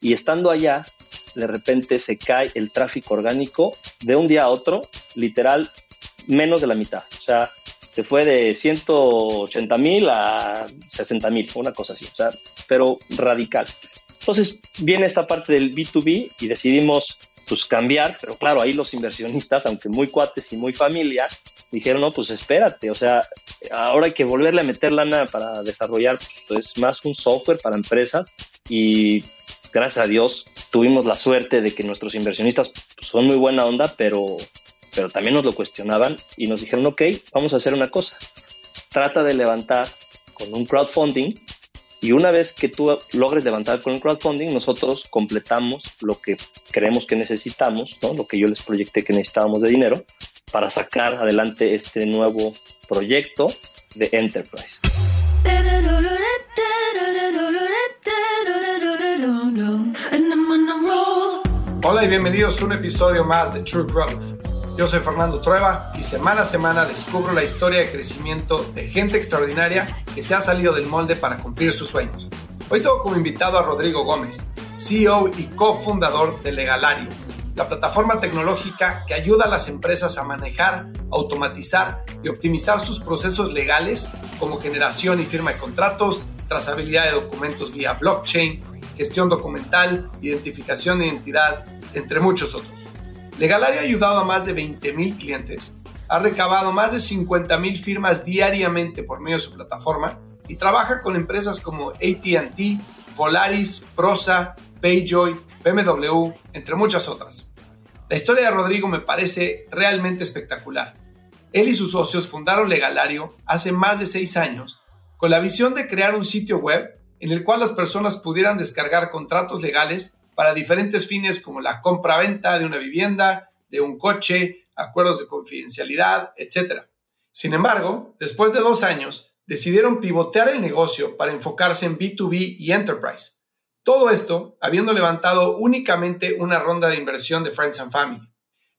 Y estando allá, de repente se cae el tráfico orgánico de un día a otro, literal, menos de la mitad. O sea, se fue de 180 mil a 60 mil, una cosa así, o sea, pero radical. Entonces viene esta parte del B2B y decidimos pues cambiar, pero claro, ahí los inversionistas, aunque muy cuates y muy familia, dijeron, no, pues espérate, o sea, ahora hay que volverle a meter lana para desarrollar pues, más un software para empresas y gracias a Dios tuvimos la suerte de que nuestros inversionistas son muy buena onda, pero, pero también nos lo cuestionaban y nos dijeron, ok, vamos a hacer una cosa, trata de levantar con un crowdfunding y una vez que tú logres levantar con un crowdfunding, nosotros completamos lo que creemos que necesitamos, lo que yo les proyecté que necesitábamos de dinero, para sacar adelante este nuevo proyecto de Enterprise. Hola y bienvenidos a un episodio más de True Growth. Yo soy Fernando Trueba y semana a semana descubro la historia de crecimiento de gente extraordinaria que se ha salido del molde para cumplir sus sueños. Hoy tengo como invitado a Rodrigo Gómez, CEO y cofundador de Legalario, la plataforma tecnológica que ayuda a las empresas a manejar, automatizar y optimizar sus procesos legales como generación y firma de contratos, trazabilidad de documentos vía blockchain, gestión documental, identificación de identidad, entre muchos otros. Legalaria ha ayudado a más de 20.000 clientes, ha recabado más de 50.000 firmas diariamente por medio de su plataforma y trabaja con empresas como ATT, Volaris, Prosa, Payjoy, BMW, entre muchas otras. La historia de Rodrigo me parece realmente espectacular. Él y sus socios fundaron Legalario hace más de seis años con la visión de crear un sitio web en el cual las personas pudieran descargar contratos legales para diferentes fines como la compra-venta de una vivienda, de un coche, acuerdos de confidencialidad, etc. Sin embargo, después de dos años, decidieron pivotear el negocio para enfocarse en B2B y Enterprise. Todo esto habiendo levantado únicamente una ronda de inversión de Friends and Family.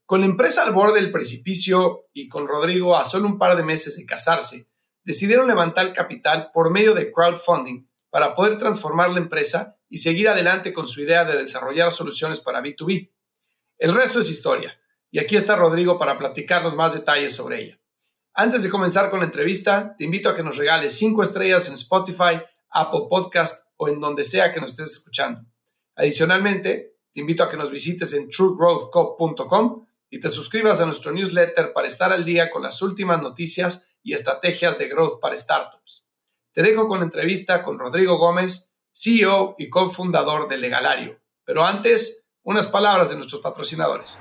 Con la empresa al borde del precipicio y con Rodrigo a solo un par de meses de casarse, decidieron levantar capital por medio de crowdfunding para poder transformar la empresa y seguir adelante con su idea de desarrollar soluciones para B2B. El resto es historia, y aquí está Rodrigo para platicarnos más detalles sobre ella. Antes de comenzar con la entrevista, te invito a que nos regales 5 estrellas en Spotify, Apple Podcast o en donde sea que nos estés escuchando. Adicionalmente, te invito a que nos visites en truegrowthco.com y te suscribas a nuestro newsletter para estar al día con las últimas noticias y estrategias de growth para startups. Te dejo con la entrevista con Rodrigo Gómez, CEO y cofundador de Legalario. Pero antes, unas palabras de nuestros patrocinadores.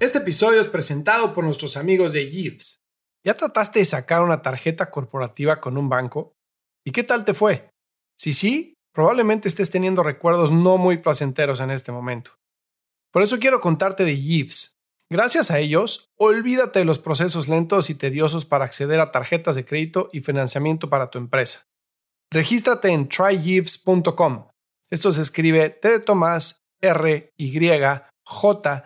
Este episodio es presentado por nuestros amigos de Gives. ¿Ya trataste de sacar una tarjeta corporativa con un banco? ¿Y qué tal te fue? Si sí, probablemente estés teniendo recuerdos no muy placenteros en este momento. Por eso quiero contarte de Gives. Gracias a ellos, olvídate de los procesos lentos y tediosos para acceder a tarjetas de crédito y financiamiento para tu empresa. Regístrate en trygives.com. Esto se escribe T de Tomás, R, Y, J,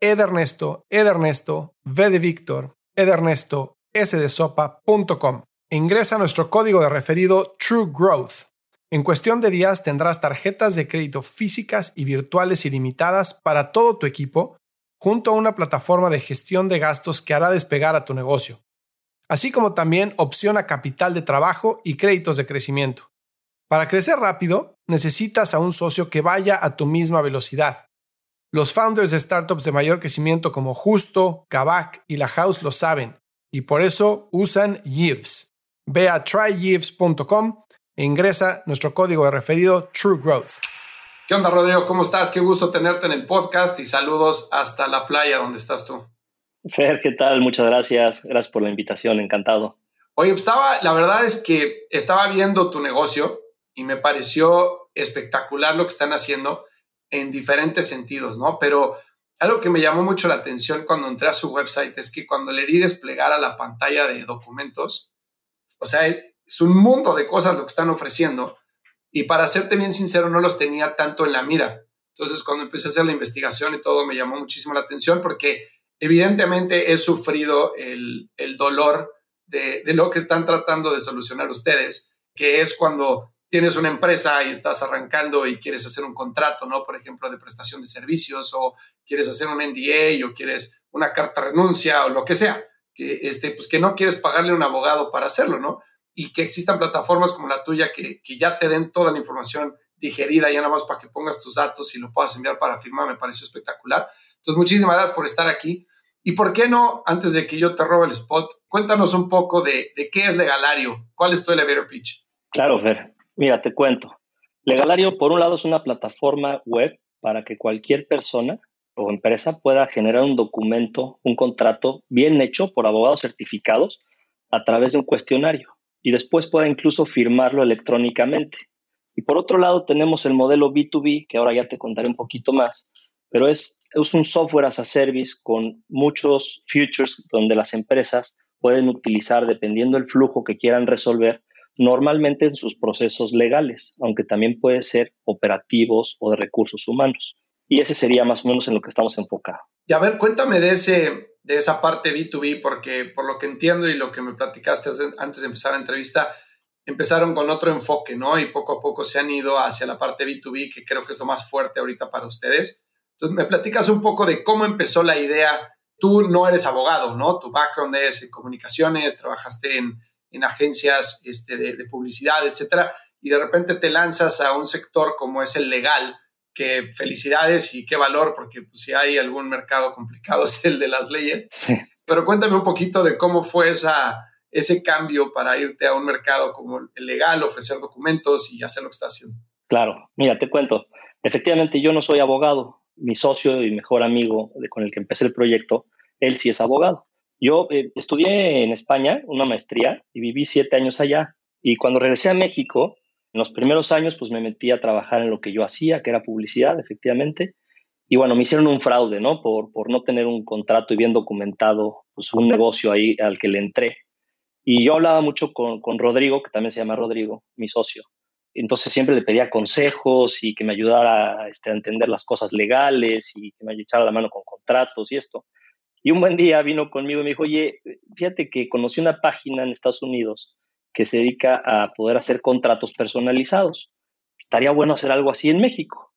E de Ernesto, E de Ernesto, V de Víctor, E Ernesto, S de sopa.com. Ingresa nuestro código de referido True Growth. En cuestión de días tendrás tarjetas de crédito físicas y virtuales ilimitadas para todo tu equipo, junto a una plataforma de gestión de gastos que hará despegar a tu negocio así como también opción a capital de trabajo y créditos de crecimiento. Para crecer rápido, necesitas a un socio que vaya a tu misma velocidad. Los founders de startups de mayor crecimiento como Justo, Kavak y La House lo saben, y por eso usan Yves. Ve a tryyves.com e ingresa nuestro código de referido True Growth. ¿Qué onda, Rodrigo? ¿Cómo estás? Qué gusto tenerte en el podcast y saludos hasta la playa donde estás tú. Fer, ¿qué tal? Muchas gracias. Gracias por la invitación, encantado. Oye, estaba, la verdad es que estaba viendo tu negocio y me pareció espectacular lo que están haciendo en diferentes sentidos, ¿no? Pero algo que me llamó mucho la atención cuando entré a su website es que cuando le di desplegar a la pantalla de documentos, o sea, es un mundo de cosas lo que están ofreciendo y para serte bien sincero no los tenía tanto en la mira. Entonces, cuando empecé a hacer la investigación y todo, me llamó muchísimo la atención porque Evidentemente he sufrido el, dolor de, lo que están tratando de solucionar ustedes, que es cuando tienes una empresa y estás arrancando y quieres hacer un contrato, ¿no? Por ejemplo, de prestación de servicios o quieres hacer un NDA o quieres una carta de renuncia o lo que sea, que, este, pues que no quieres pagarle un abogado para hacerlo, ¿no? Y que existan plataformas como la tuya que, que ya te den toda la información digerida ya nada más para que pongas tus datos y lo puedas enviar para firmar, me pareció espectacular. Entonces, muchísimas gracias por estar aquí. Y por qué no, antes de que yo te robe el spot, cuéntanos un poco de, de qué es Legalario, cuál es tu elevator pitch. Claro, Fer. Mira, te cuento. Legalario, por un lado, es una plataforma web para que cualquier persona o empresa pueda generar un documento, un contrato bien hecho por abogados certificados a través de un cuestionario y después pueda incluso firmarlo electrónicamente. Y por otro lado tenemos el modelo B2B, que ahora ya te contaré un poquito más, pero es, es un software as a service con muchos features donde las empresas pueden utilizar dependiendo del flujo que quieran resolver, normalmente en sus procesos legales, aunque también puede ser operativos o de recursos humanos. Y ese sería más o menos en lo que estamos enfocados. Y a ver, cuéntame de, ese, de esa parte B2B, porque por lo que entiendo y lo que me platicaste antes de empezar la entrevista, empezaron con otro enfoque, ¿no? Y poco a poco se han ido hacia la parte B2B, que creo que es lo más fuerte ahorita para ustedes. Entonces, me platicas un poco de cómo empezó la idea. Tú no eres abogado, ¿no? Tu background es en comunicaciones, trabajaste en, en agencias este, de, de, publicidad, etcétera, y de repente te lanzas a un sector como es el legal, que felicidades y qué valor, porque pues, si hay algún mercado complicado es el de las leyes. Pero cuéntame un poquito de cómo fue esa, ese cambio para irte a un mercado como el legal, ofrecer documentos y hacer lo que estás haciendo? Claro, mira, te cuento. Efectivamente, yo no soy abogado. Mi socio y mejor amigo con el que empecé el proyecto, él sí es abogado. Yo eh, estudié en España una maestría y viví siete años allá. Y cuando regresé a México, en los primeros años, pues me metí a trabajar en lo que yo hacía, que era publicidad, efectivamente. Y bueno, me hicieron un fraude, ¿no? Por, por no tener un contrato y bien documentado, pues un negocio ahí al que le entré. Y yo hablaba mucho con, con Rodrigo, que también se llama Rodrigo, mi socio. Entonces siempre le pedía consejos y que me ayudara este, a entender las cosas legales y que me echara la mano con contratos y esto. Y un buen día vino conmigo y me dijo, oye, fíjate que conocí una página en Estados Unidos que se dedica a poder hacer contratos personalizados. Estaría bueno hacer algo así en México.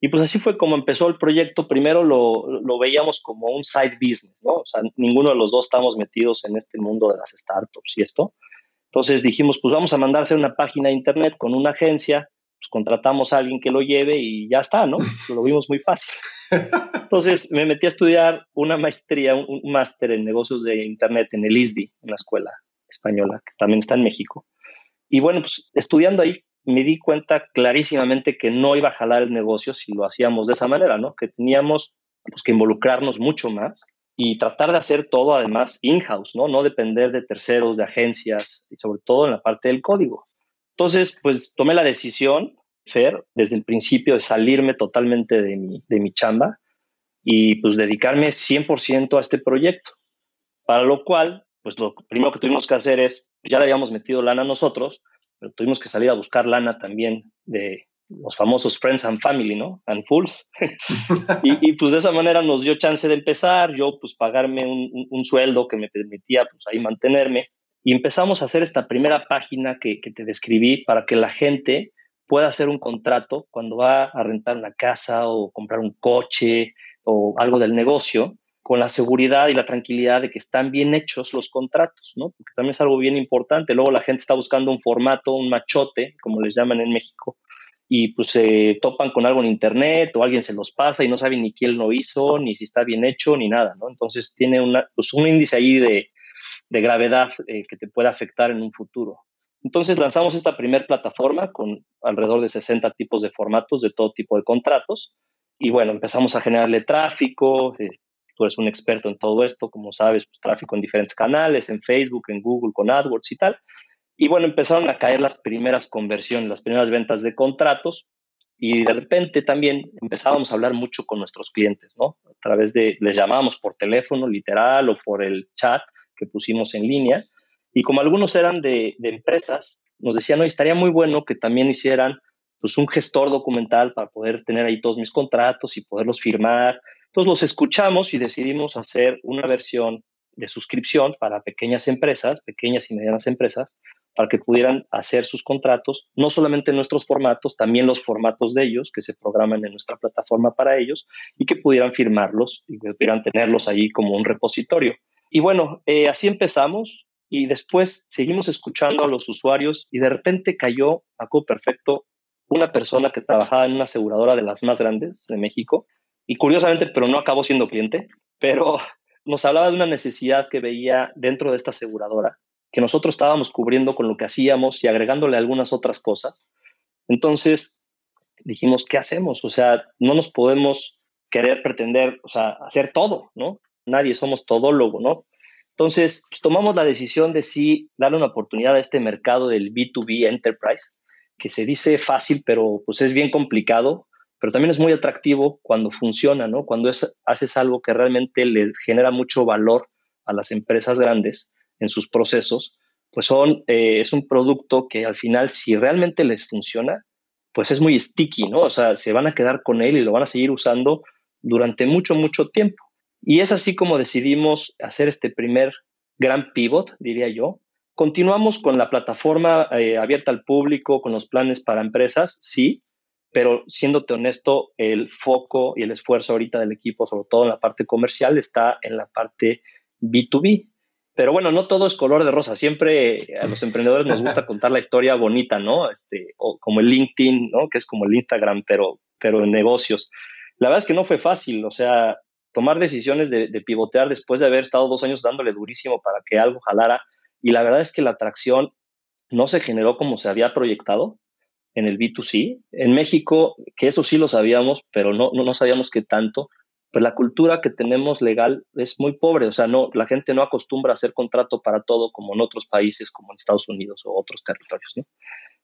Y pues así fue como empezó el proyecto. Primero lo, veíamos como un side business, ¿no? O sea, ninguno de los dos estamos metidos en este mundo de las startups y esto. Entonces dijimos, pues vamos a mandar a hacer una página de internet con una agencia, pues contratamos a alguien que lo lleve y ya está, ¿no? Lo vimos muy fácil. Entonces me metí a estudiar una maestría, un, máster en negocios de internet en el ISDI, en la escuela española, que también está en México. Y bueno, pues estudiando ahí me di cuenta clarísimamente que no iba a jalar el negocio si lo hacíamos de esa manera, ¿no? Que teníamos pues, que involucrarnos mucho más y tratar de hacer todo además in-house, ¿no? No depender de terceros, de agencias y sobre todo en la parte del código. Entonces, pues tomé la decisión, Fer, desde el principio de salirme totalmente de mi, de mi chamba y pues dedicarme 100% a este proyecto. Para lo cual, pues lo primero que tuvimos que hacer es, ya le habíamos metido lana nosotros, pero tuvimos que salir a buscar lana también de los famosos Friends and Family, ¿no? And Fools. y, pues de esa manera nos dio chance de empezar, yo pues pagarme un, sueldo que me permitía pues ahí mantenerme. Y empezamos a hacer esta primera página que te describí para que la gente pueda hacer un contrato cuando va a rentar una casa o comprar un coche o algo del negocio con la seguridad y la tranquilidad de que están bien hechos los contratos, ¿no? Porque también es algo bien importante. Luego la gente está buscando un formato, un machote, como les llaman en México, y pues se topan con algo en internet o alguien se los pasa y no saben ni quién lo hizo, ni si está bien hecho, ni nada, ¿no? Entonces tiene una, pues un índice ahí de, de gravedad eh, que te puede afectar en un futuro. Entonces lanzamos esta primera plataforma con alrededor de 60 tipos de formatos de todo tipo de contratos. Y bueno, empezamos a generarle tráfico, tú eres un experto en todo esto, como sabes, pues, tráfico en diferentes canales, en Facebook, en Google, con AdWords y tal. Y bueno, empezaron a caer las primeras conversiones, las primeras ventas de contratos y de repente también empezábamos a hablar mucho con nuestros clientes, ¿no? A través de, les llamábamos por teléfono literal o por el chat que pusimos en línea. Y como algunos eran de, empresas, nos decían, no, estaría muy bueno que también hicieran pues un gestor documental para poder tener ahí todos mis contratos y poderlos firmar entonces los escuchamos y decidimos hacer una versión de suscripción para pequeñas empresas, pequeñas y medianas empresas, para que pudieran hacer sus contratos, no solamente en nuestros formatos, también los formatos de ellos que se programan en nuestra plataforma para ellos y que pudieran firmarlos y que pudieran tenerlos ahí como un repositorio. Y bueno, eh, así empezamos y después seguimos escuchando a los usuarios y de repente cayó, acuerdo perfecto, una persona que trabajaba en una aseguradora de las más grandes de México y curiosamente, pero no acabó siendo cliente, pero nos hablaba de una necesidad que veía dentro de esta aseguradora que nosotros estábamos cubriendo con lo que hacíamos y agregándole algunas otras cosas. Entonces dijimos, ¿qué hacemos? O sea, no nos podemos querer pretender, o sea, hacer todo, ¿no? Nadie somos todólogo, ¿no? Entonces, pues, tomamos la decisión de sí darle una oportunidad a este mercado del B2B Enterprise, que se dice fácil, pero pues es bien complicado, pero también es muy atractivo cuando funciona, ¿no? Cuando haces algo que realmente le genera mucho valor a las empresas grandes en sus procesos, pues eh, es un producto que al final, si realmente les funciona, pues es muy sticky, ¿no? O sea, se van a quedar con él y lo van a seguir usando durante mucho, mucho tiempo. Y es así como decidimos hacer este primer gran pivot, diría yo. Continuamos con la plataforma eh, abierta al público, con los planes para empresas, sí, pero siéndote honesto, el foco y el esfuerzo ahorita del equipo, sobre todo en la parte comercial, está en la parte B2B. Pero bueno, no todo es color de rosa. Siempre a los emprendedores nos gusta contar la historia bonita, ¿no? Este, o como el LinkedIn, ¿no? Que es como el Instagram, pero, pero en negocios. La verdad es que no fue fácil. O sea, tomar decisiones de, pivotear después de haber estado dos años dándole durísimo para que algo jalara. Y la verdad es que la atracción no se generó como se había proyectado en el B2C. En México, que eso sí lo sabíamos, pero no, no, no sabíamos qué tanto, pues la cultura que tenemos legal es muy pobre, o sea, no, la gente no acostumbra a hacer contrato para todo como en otros países, como en Estados Unidos o otros territorios, ¿no?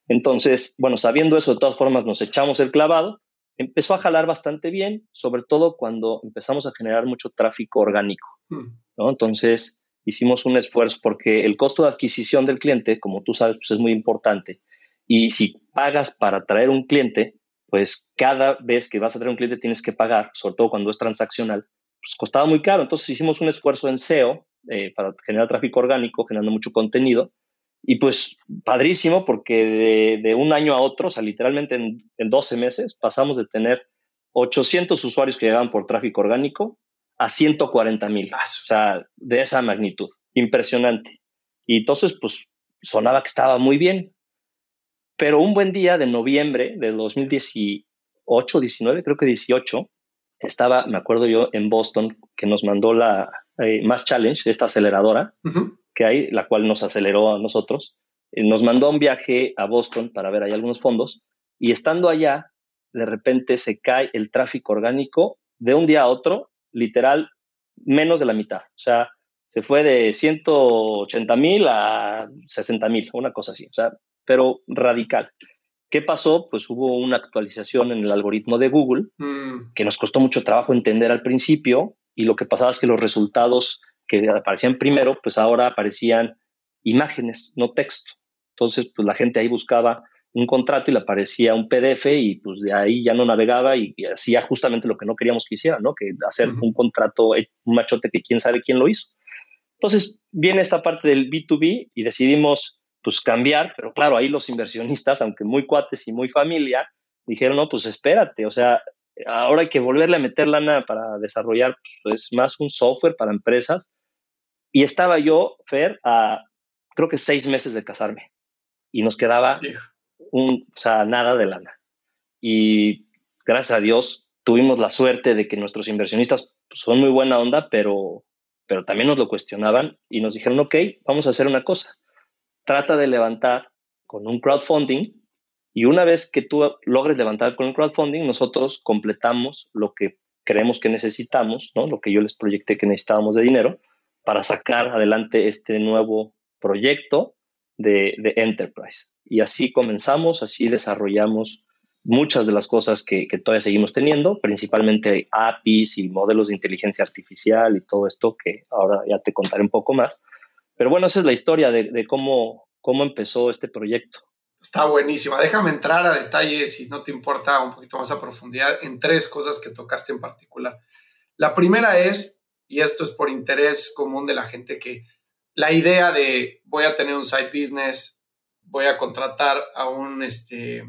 Entonces, bueno, sabiendo eso, de todas formas nos echamos el clavado, empezó a jalar bastante bien, sobre todo cuando empezamos a generar mucho tráfico orgánico, hmm. ¿no? Entonces, hicimos un esfuerzo porque el costo de adquisición del cliente, como tú sabes, pues es muy importante. Y si pagas para traer un cliente, pues cada vez que vas a traer un cliente tienes que pagar, sobre todo cuando es transaccional, pues costaba muy caro. Entonces hicimos un esfuerzo en SEO eh, para generar tráfico orgánico, generando mucho contenido. Y pues padrísimo porque de, un año a otro, o sea, literalmente en, en 12 meses, pasamos de tener 800 usuarios que llegaban por tráfico orgánico a 140 mil. O sea, de esa magnitud. Impresionante. Y entonces, pues sonaba que estaba muy bien. Pero un buen día de noviembre de 2018, 19, creo que 18, estaba, me acuerdo yo, en Boston, que nos mandó la eh, Mass Challenge, esta aceleradora que hay, la cual nos aceleró a nosotros. Eh, nos mandó un viaje a Boston para ver ahí algunos fondos y estando allá, de repente se cae el tráfico orgánico de un día a otro, literal, menos de la mitad. O sea, se fue de 180 mil a 60 mil, una cosa así. O sea, pero radical. ¿Qué pasó? Pues hubo una actualización en el algoritmo de Google mm. que nos costó mucho trabajo entender al principio y lo que pasaba es que los resultados que aparecían primero, pues ahora aparecían imágenes, no texto. Entonces, pues la gente ahí buscaba un contrato y le aparecía un PDF y pues de ahí ya no navegaba y, hacía justamente lo que no queríamos que hiciera, ¿no? Que hacer un contrato, un machote que quién sabe quién lo hizo. Entonces, viene esta parte del B2B y decidimos pues cambiar, pero claro, ahí los inversionistas, aunque muy cuates y muy familia, dijeron, no, pues espérate, o sea, ahora hay que volverle a meter lana para desarrollar pues, más un software para empresas. Y estaba yo, Fer, a creo que seis meses de casarme y nos quedaba un, o sea, nada de lana. Y gracias a Dios tuvimos la suerte de que nuestros inversionistas pues, son muy buena onda, pero, pero también nos lo cuestionaban y nos dijeron, ok, vamos a hacer una cosa trata de levantar con un crowdfunding y una vez que tú logres levantar con un crowdfunding, nosotros completamos lo que creemos que necesitamos, ¿no? lo que yo les proyecté que necesitábamos de dinero para sacar adelante este nuevo proyecto de, Enterprise. Y así comenzamos, así desarrollamos muchas de las cosas que, que, todavía seguimos teniendo, principalmente APIs y modelos de inteligencia artificial y todo esto que ahora ya te contaré un poco más. Pero bueno, esa es la historia de, cómo, cómo empezó este proyecto. Está buenísima. Déjame entrar a detalle, si no te importa, un poquito más a profundidad en tres cosas que tocaste en particular. La primera es, y esto es por interés común de la gente, que la idea de voy a tener un side business, voy a contratar a un este,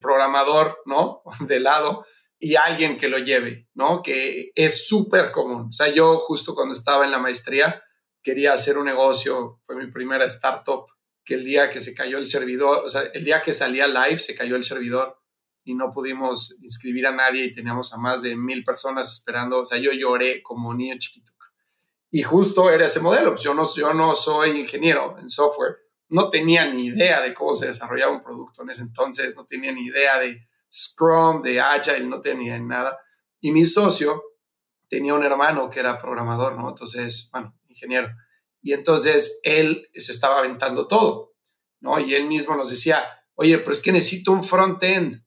programador, ¿no? De lado y alguien que lo lleve, ¿no? Que es súper común. O sea, yo justo cuando estaba en la maestría quería hacer un negocio, fue mi primera startup, que el día que se cayó el servidor, o sea, el día que salía live se cayó el servidor y no pudimos inscribir a nadie y teníamos a más de mil personas esperando. O sea, yo lloré como niño chiquito. Y justo era ese modelo. Yo no, yo no soy ingeniero en software. No tenía ni idea de cómo se desarrollaba un producto en ese entonces. No tenía ni idea de Scrum, de Agile, no tenía ni idea de nada. Y mi socio tenía un hermano que era programador, ¿no? Entonces, bueno, ingeniero. Y entonces él se estaba aventando todo, ¿no? Y él mismo nos decía, oye, pero es que necesito un front-end.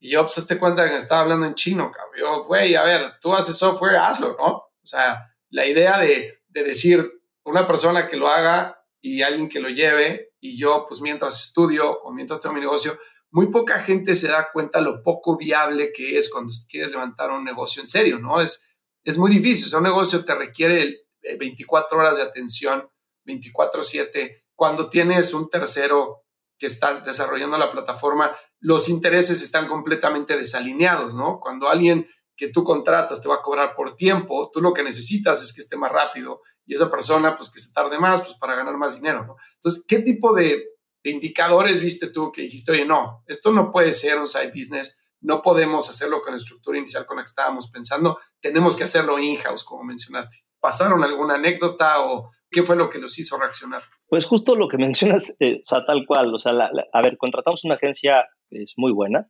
Y yo, pues, te cuenta que estaba hablando en chino, cabrón. Yo, güey, a ver, tú haces software, hazlo, ¿no? O sea, la idea de, de decir una persona que lo haga y alguien que lo lleve y yo, pues, mientras estudio o mientras tengo mi negocio, muy poca gente se da cuenta lo poco viable que es cuando quieres levantar un negocio en serio, ¿no? Es, es muy difícil. O sea, un negocio te requiere 24 horas de atención, 24/7. Cuando tienes un tercero que está desarrollando la plataforma, los intereses están completamente desalineados, ¿no? Cuando alguien que tú contratas te va a cobrar por tiempo, tú lo que necesitas es que esté más rápido y esa persona, pues que se tarde más, pues para ganar más dinero, ¿no? Entonces, ¿qué tipo de, indicadores viste tú que dijiste, oye, no, esto no puede ser un side business, no podemos hacerlo con la estructura inicial con la que estábamos pensando, tenemos que hacerlo in-house, como mencionaste? ¿Pasaron alguna anécdota o qué fue lo que los hizo reaccionar? Pues justo lo que mencionas, eh, tal cual, o sea, a ver, contratamos una agencia es muy buena,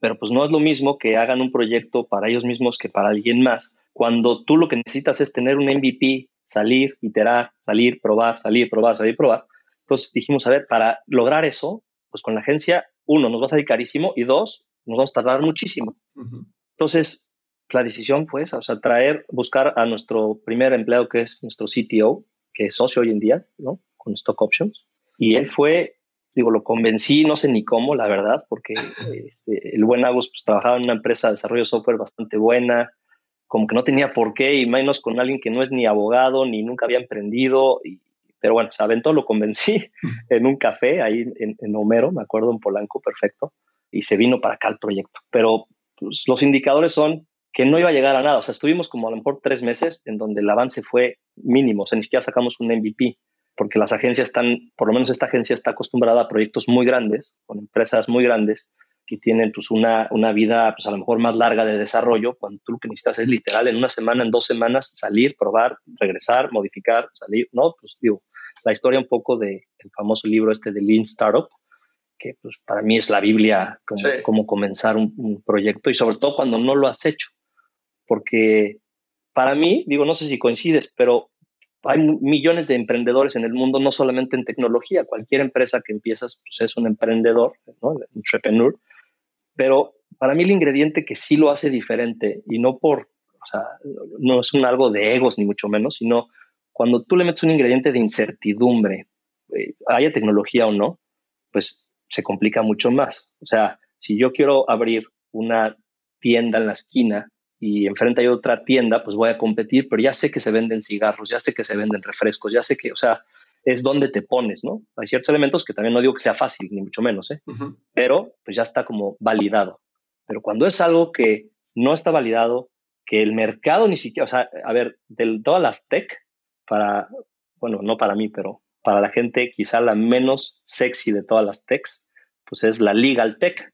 pero pues no es lo mismo que hagan un proyecto para ellos mismos que para alguien más. Cuando tú lo que necesitas es tener un MVP, salir, iterar, salir, probar, salir, probar, salir, probar. Entonces dijimos, a ver, para lograr eso, pues con la agencia, uno, nos va a salir carísimo y dos, nos vamos a tardar muchísimo. Entonces, la decisión fue esa, o sea, traer, buscar a nuestro primer empleado que es nuestro CTO, que es socio hoy en día, ¿no? Con Stock Options. Y él fue digo, lo convencí, no sé ni cómo, la verdad, porque este, el buen Agus pues, trabajaba en una empresa de desarrollo de software bastante buena, como que no tenía por qué, y menos con alguien que no es ni abogado, ni nunca había emprendido, y, pero bueno, se aventó, lo convencí en un café ahí en, en, Homero, me acuerdo, en Polanco, perfecto, y se vino para acá el proyecto. Pero pues, los indicadores son que no iba a llegar a nada, o sea, estuvimos como a lo mejor tres meses en donde el avance fue mínimo, o sea, ni siquiera sacamos un MVP porque las agencias están, por lo menos esta agencia está acostumbrada a proyectos muy grandes, con empresas muy grandes, que tienen pues una, una vida pues a lo mejor más larga de desarrollo, cuando tú lo que necesitas es literal en una semana, en dos semanas, salir, probar, regresar, modificar, salir, ¿no? Pues digo, la historia un poco del el famoso libro este de Lean Startup, que pues para mí es la Biblia como, como comenzar un, un proyecto y sobre todo cuando no lo has hecho, porque para mí, digo, no sé si coincides, pero hay millones de emprendedores en el mundo, no solamente en tecnología. Cualquier empresa que empiezas pues es un emprendedor, ¿no? entrepreneur. Pero para mí el ingrediente que sí lo hace diferente y no por, o sea, no es un algo de egos ni mucho menos, sino cuando tú le metes un ingrediente de incertidumbre, eh, haya tecnología o no, pues se complica mucho más. O sea, si yo quiero abrir una tienda en la esquina y enfrente hay otra tienda, pues voy a competir, pero ya sé que se venden cigarros, ya sé que se venden refrescos, ya sé que, o sea, es donde te pones, ¿no? Hay ciertos elementos que también no digo que sea fácil, ni mucho menos, ¿eh? Pero pues ya está como validado. Pero cuando es algo que no está validado, que el mercado ni siquiera, o sea, a ver, de todas las tech, para, bueno, no para mí, pero para la gente quizá la menos sexy de todas las techs, pues es la legal tech,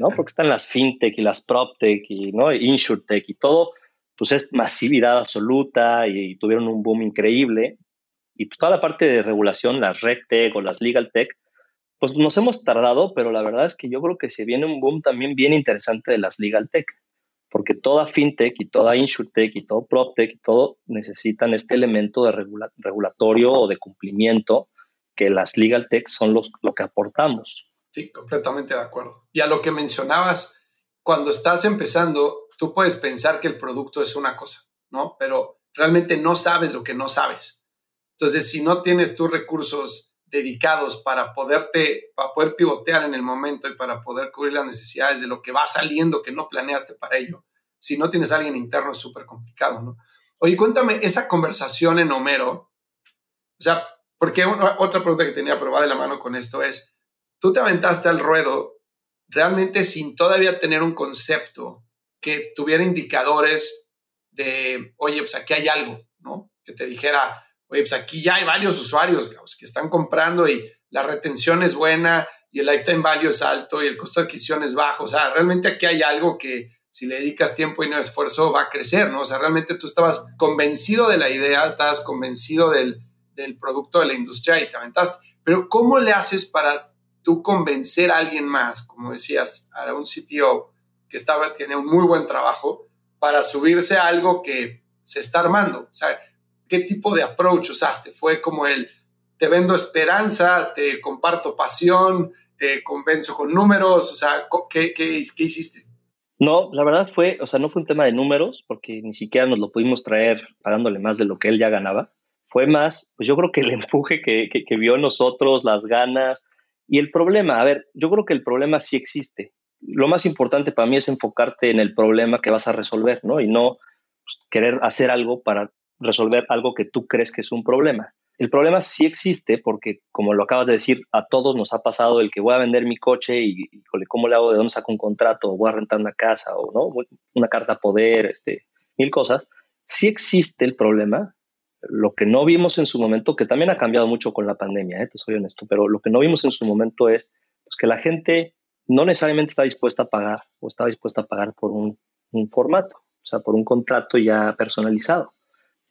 ¿no? Porque están las fintech y las proptech y, ¿no? Insurtech y todo, pues es masividad absoluta y, tuvieron un boom increíble. Y pues toda la parte de regulación, las RegTech o las Legal Tech, pues nos hemos tardado, pero la verdad es que yo creo que se viene un boom también bien interesante de las Legal Tech, porque toda fintech y toda insurtech y todo proptech y todo necesitan este elemento de regulatorio o de cumplimiento que las legal tech son los, lo que aportamos. Sí, completamente de acuerdo. Y a lo que mencionabas, cuando estás empezando, tú puedes pensar que el producto es una cosa, ¿no? Pero realmente no sabes lo que no sabes. Entonces, si no tienes tus recursos dedicados para poderte, para poder pivotear en el momento y para poder cubrir las necesidades de lo que va saliendo que no planeaste para ello, si no tienes alguien interno es súper complicado, ¿no? Oye, cuéntame esa conversación en Homero, o sea, porque otra pregunta que tenía probada de la mano con esto es, tú te aventaste al ruedo realmente sin todavía tener un concepto que tuviera indicadores de, oye, pues aquí hay algo, ¿no? Que te dijera, oye, pues aquí ya hay varios usuarios que están comprando y la retención es buena y el lifetime value es alto y el costo de adquisición es bajo. O sea, realmente aquí hay algo que si le dedicas tiempo y no esfuerzo va a crecer, ¿no? O sea, realmente tú estabas convencido de la idea, estabas convencido del, del producto de la industria y te aventaste. Pero ¿cómo le haces para tú convencer a alguien más, como decías, a un sitio que estaba, tiene un muy buen trabajo, para subirse a algo que se está armando? O sea, ¿qué tipo de approach usaste? ¿Fue como el te vendo esperanza, te comparto pasión, te convenzo con números? O sea, ¿qué, qué, qué hiciste? No, la verdad fue, o sea, no fue un tema de números, porque ni siquiera nos lo pudimos traer pagándole más de lo que él ya ganaba. Fue más, pues yo creo que el empuje que, que, vio nosotros, las ganas y el problema. A ver, yo creo que el problema sí existe. Lo más importante para mí es enfocarte en el problema que vas a resolver, ¿no? Y no pues, querer hacer algo para resolver algo que tú crees que es un problema. El problema sí existe porque, como lo acabas de decir, a todos nos ha pasado el que voy a vender mi coche y, ¿cómo le hago? ¿De dónde saco un contrato? ¿O voy a rentar una casa? ¿O no? Una carta a poder, este, mil cosas. Sí existe el problema. Lo que no vimos en su momento, que también ha cambiado mucho con la pandemia, ¿eh? te soy honesto, pero lo que no vimos en su momento es pues, que la gente no necesariamente está dispuesta a pagar o está dispuesta a pagar por un, un formato, o sea, por un contrato ya personalizado.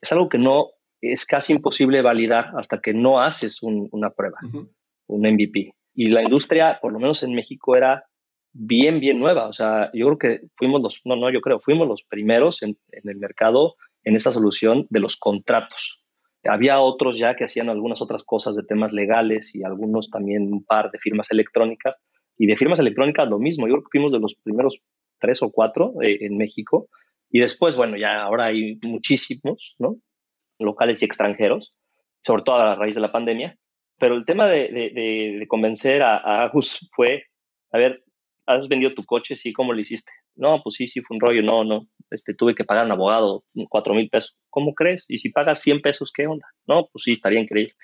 Es algo que no es casi imposible validar hasta que no haces una prueba, un MVP. Y la industria, por lo menos en México, era bien, bien nueva. O sea, yo creo que fuimos los, no, no, yo creo, fuimos los primeros en, el mercado en esta solución de los contratos. Había otros ya que hacían algunas otras cosas de temas legales y algunos también un par de firmas electrónicas. Y de firmas electrónicas lo mismo. Yo creo que fuimos de los primeros tres o cuatro eh, en México. Y después, bueno, ya ahora hay muchísimos, ¿no? locales y extranjeros, sobre todo a raíz de la pandemia. Pero el tema de, convencer a, Agus fue, a ver, ¿has vendido tu coche? Sí, ¿cómo lo hiciste? No, pues sí, sí, fue un rollo. No, no, este, tuve que pagar a un abogado cuatro mil pesos. ¿Cómo crees? Y si pagas 100 pesos, ¿qué onda? No, pues sí, estaría increíble.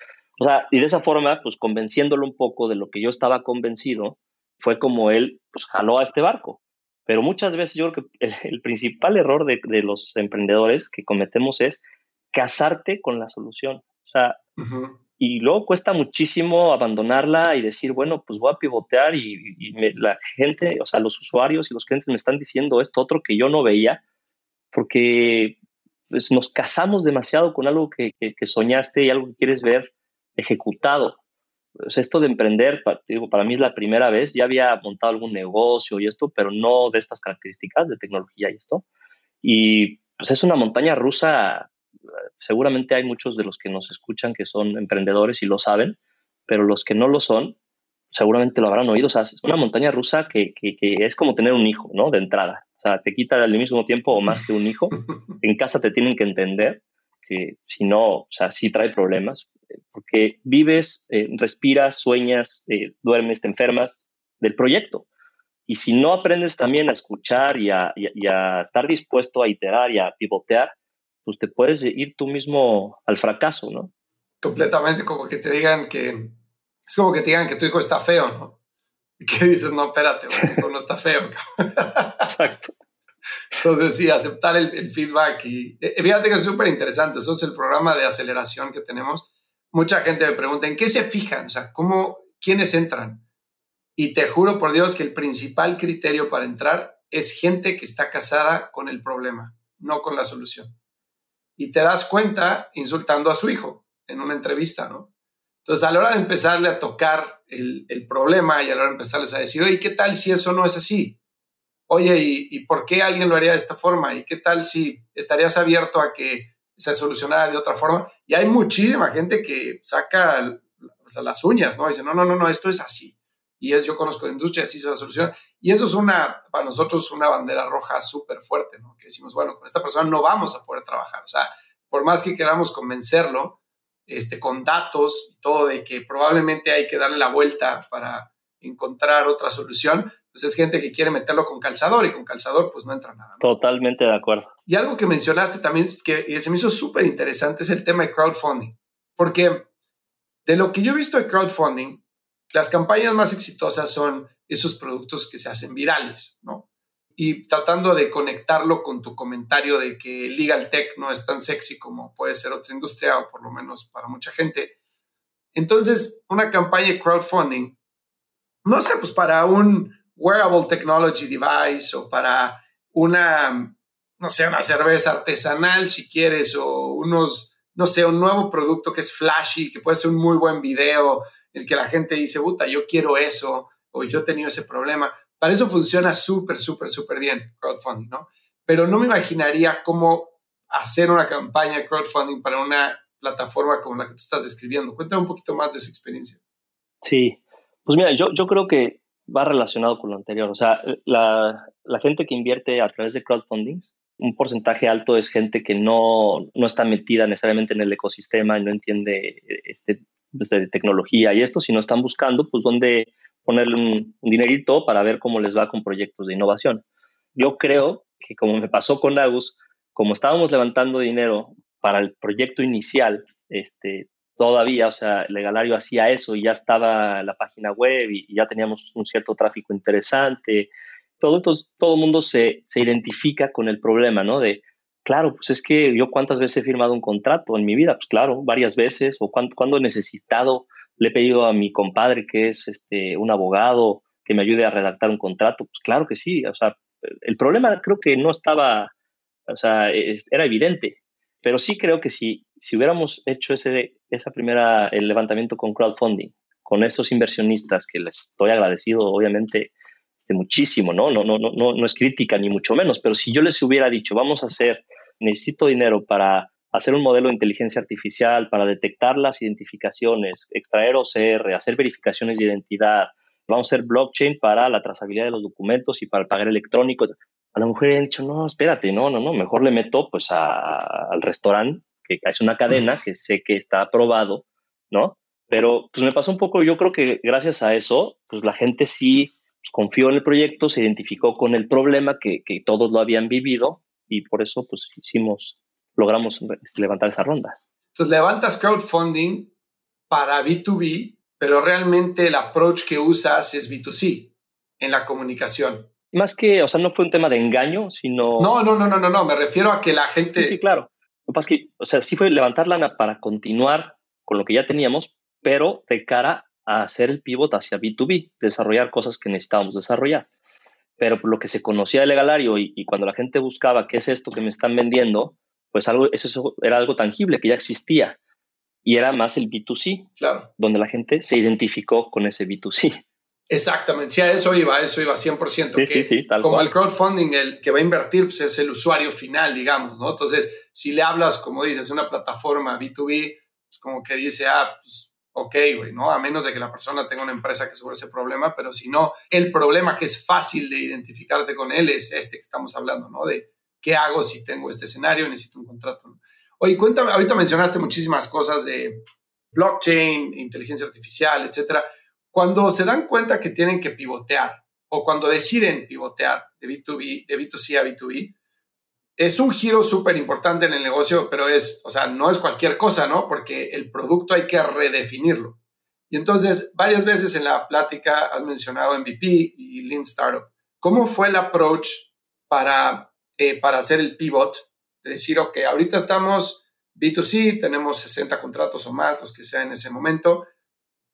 O sea, y de esa forma, pues convenciéndolo un poco de lo que yo estaba convencido, fue como él, pues jaló a este barco. Pero muchas veces yo creo que el, principal error de, de, los emprendedores que cometemos es casarte con la solución. O sea, y luego cuesta muchísimo abandonarla y decir, bueno, pues voy a pivotear y, la gente, o sea, los usuarios y los clientes me están diciendo esto otro que yo no veía, porque pues, nos casamos demasiado con algo que, soñaste y algo que quieres ver ejecutado. Pues esto de emprender, para, digo, para mí es la primera vez, ya había montado algún negocio y esto, pero no de estas características de tecnología y esto. Y pues es una montaña rusa seguramente hay muchos de los que nos escuchan que son emprendedores y lo saben, pero los que no lo son, seguramente lo habrán oído. Es una montaña rusa que, es como tener un hijo, ¿no? De entrada. O sea, te quita al mismo tiempo o más que un hijo. En casa te tienen que entender que si no, o sea, sí trae problemas, porque vives, eh, respiras, sueñas, eh, duermes, te enfermas del proyecto. Y si no aprendes también a escuchar y a, y a estar dispuesto a iterar y a pivotear, pues te puedes ir tú mismo al fracaso, ¿no? Completamente, como que te digan que, es como que te digan que tu hijo está feo, ¿no? Que dices, no, espérate, hijo no está feo. Exacto. Entonces, sí, aceptar el, feedback y eh, fíjate que es súper interesante. Eso es el programa de aceleración que tenemos. Mucha gente me pregunta, ¿en qué se fijan? O sea, ¿cómo, quiénes entran? Y te juro por Dios que el principal criterio para entrar es gente que está casada con el problema, no con la solución y te das cuenta insultando a su hijo en una entrevista, ¿no? Entonces, a la hora de empezarle a tocar el, problema y a la hora empezarles a decir, oye, ¿qué tal si eso no es así? Oye, ¿y, por qué alguien lo haría de esta forma? ¿Y qué tal si estarías abierto a que se solucionara de otra forma? Y hay muchísima gente que saca las uñas, ¿no? dice, no, no, no, no, esto es así y es yo conozco de industria, así se va a solucionar. Y eso es una, para nosotros, una bandera roja súper fuerte, ¿no? Que decimos, bueno, con esta persona no vamos a poder trabajar. O sea, por más que queramos convencerlo, este, con datos y todo de que probablemente hay que darle la vuelta para encontrar otra solución, pues es gente que quiere meterlo con calzador y con calzador pues no entra nada. Totalmente de acuerdo. Y algo que mencionaste también que se me hizo súper interesante es el tema de crowdfunding, porque de lo que yo he visto de crowdfunding, Las campañas más exitosas son esos productos que se hacen virales, ¿no? Y tratando de conectarlo con tu comentario de que legal tech no es tan sexy como puede ser otra industria, o por lo menos para mucha gente. Entonces, una campaña de crowdfunding, no sé, pues para un wearable technology device o para una, no sé, una cerveza artesanal, si quieres, o unos, no sé, un nuevo producto que es flashy, que puede ser un muy buen video, el que la gente dice, puta, yo quiero eso, o yo he tenido ese problema. Para eso funciona súper, súper, súper bien crowdfunding, ¿no? Pero no me imaginaría cómo hacer una campaña de crowdfunding para una plataforma como la que tú estás describiendo. Cuéntame un poquito más de esa experiencia. Sí, pues mira, yo, yo creo que va relacionado con lo anterior. O sea, la, la gente que invierte a través de crowdfunding, un porcentaje alto es gente que no, no está metida necesariamente en el ecosistema y no entiende este, pues, de tecnología y esto, sino están buscando pues dónde ponerle un, dinerito para ver cómo les va con proyectos de innovación. Yo creo que como me pasó con Agus, como estábamos levantando dinero para el proyecto inicial, este, todavía, o sea, Legalario hacía eso y ya estaba la página web y, ya teníamos un cierto tráfico interesante. Todo, entonces, todo el mundo se, se identifica con el problema, ¿no? De, claro, pues es que yo cuántas veces he firmado un contrato en mi vida, pues claro, varias veces, o cuando, he necesitado, le he pedido a mi compadre que es este, un abogado que me ayude a redactar un contrato, pues claro que sí, o sea, el problema creo que no estaba, o sea, era evidente, pero sí creo que si, si hubiéramos hecho ese, esa primera, el levantamiento con crowdfunding, con esos inversionistas que les estoy agradecido, obviamente, este, muchísimo. No, no, no, no, no es crítica ni mucho menos, pero si yo les hubiera dicho, vamos a hacer, necesito dinero para hacer un modelo de inteligencia artificial, para detectar las identificaciones, extraer OCR, hacer verificaciones de identidad, vamos a hacer blockchain para la trazabilidad de los documentos y para el pagar electrónico a la mujer he dicho, no, espérate, no, no, no, mejor le meto pues al restaurante, que es una cadena que sé que está aprobado, ¿no? Pero pues me pasó un poco, yo creo que gracias a eso, pues la gente sí pues, confió en el proyecto, se identificó con el problema que, que todos lo habían vivido y por eso pues hicimos, logramos este, levantar esa ronda. Entonces levantas crowdfunding para B2B, pero realmente el approach que usas es B2C en la comunicación más que, o sea, no fue un tema de engaño, sino... No, no, no, no, no, no, me refiero a que la gente... Sí, sí, claro. Lo que pasa es que, o sea, sí fue levantar lana para continuar con lo que ya teníamos, pero de cara a hacer el pivot hacia B2B, desarrollar cosas que necesitábamos desarrollar. Pero por lo que se conocía del legalario y, y, cuando la gente buscaba qué es esto que me están vendiendo, pues algo, eso era algo tangible que ya existía. Y era más el B2C, claro. donde la gente se identificó con ese B2C. Exactamente, sí, a eso iba, a eso iba 100%. Sí, sí, sí, como el crowdfunding, el que va a invertir pues, es el usuario final, digamos, ¿no? Entonces, si le hablas, como dices, una plataforma B2B, pues como que dice, ah, pues ok, güey, ¿no? A menos de que la persona tenga una empresa que sobre ese problema, pero si no, el problema que es fácil de identificarte con él es este que estamos hablando, ¿no? De qué hago si tengo este escenario, necesito un contrato. Oye, cuéntame, ahorita mencionaste muchísimas cosas de blockchain, inteligencia artificial, etcétera. Cuando se dan cuenta que tienen que pivotear o cuando deciden pivotear de B2B, de B2C a B2B, es un giro súper importante en el negocio, pero es, o sea, no es cualquier cosa, ¿no? Porque el producto hay que redefinirlo. Y entonces, varias veces en la plática has mencionado MVP y Lean Startup. ¿Cómo fue el approach para, eh, para hacer el pivot? De decir, ok, ahorita estamos B2C, tenemos 60 contratos o más, los que sea en ese momento,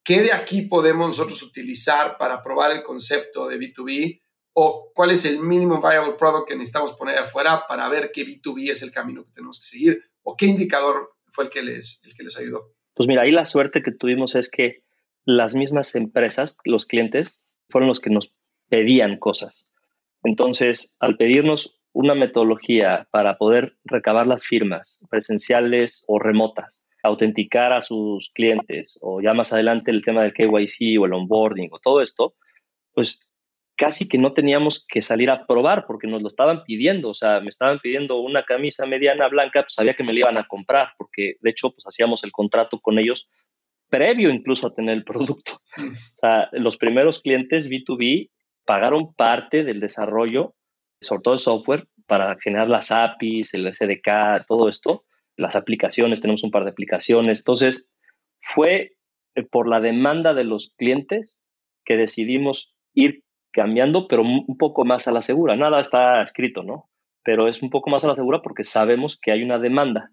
¿Qué de aquí podemos nosotros utilizar para probar el concepto de B2B? ¿O cuál es el mínimo viable product que necesitamos poner afuera para ver qué B2B es el camino que tenemos que seguir? ¿O qué indicador fue el que les, el que les ayudó? Pues mira, ahí la suerte que tuvimos es que las mismas empresas, los clientes, fueron los que nos pedían cosas. Entonces, al pedirnos una metodología para poder recabar las firmas presenciales o remotas, autenticar a sus clientes o ya más adelante el tema del KYC o el onboarding o todo esto, pues casi que no teníamos que salir a probar porque nos lo estaban pidiendo, o sea, me estaban pidiendo una camisa mediana blanca, pues sabía que me la iban a comprar porque de hecho pues hacíamos el contrato con ellos previo incluso a tener el producto. O sea, los primeros clientes B2B pagaron parte del desarrollo, sobre todo el software, para generar las APIs, el SDK, todo esto, las aplicaciones, tenemos un par de aplicaciones. Entonces, fue eh, por la demanda de los clientes que decidimos ir cambiando, pero un poco más a la segura. Nada está escrito, ¿no? Pero es un poco más a la segura porque sabemos que hay una demanda.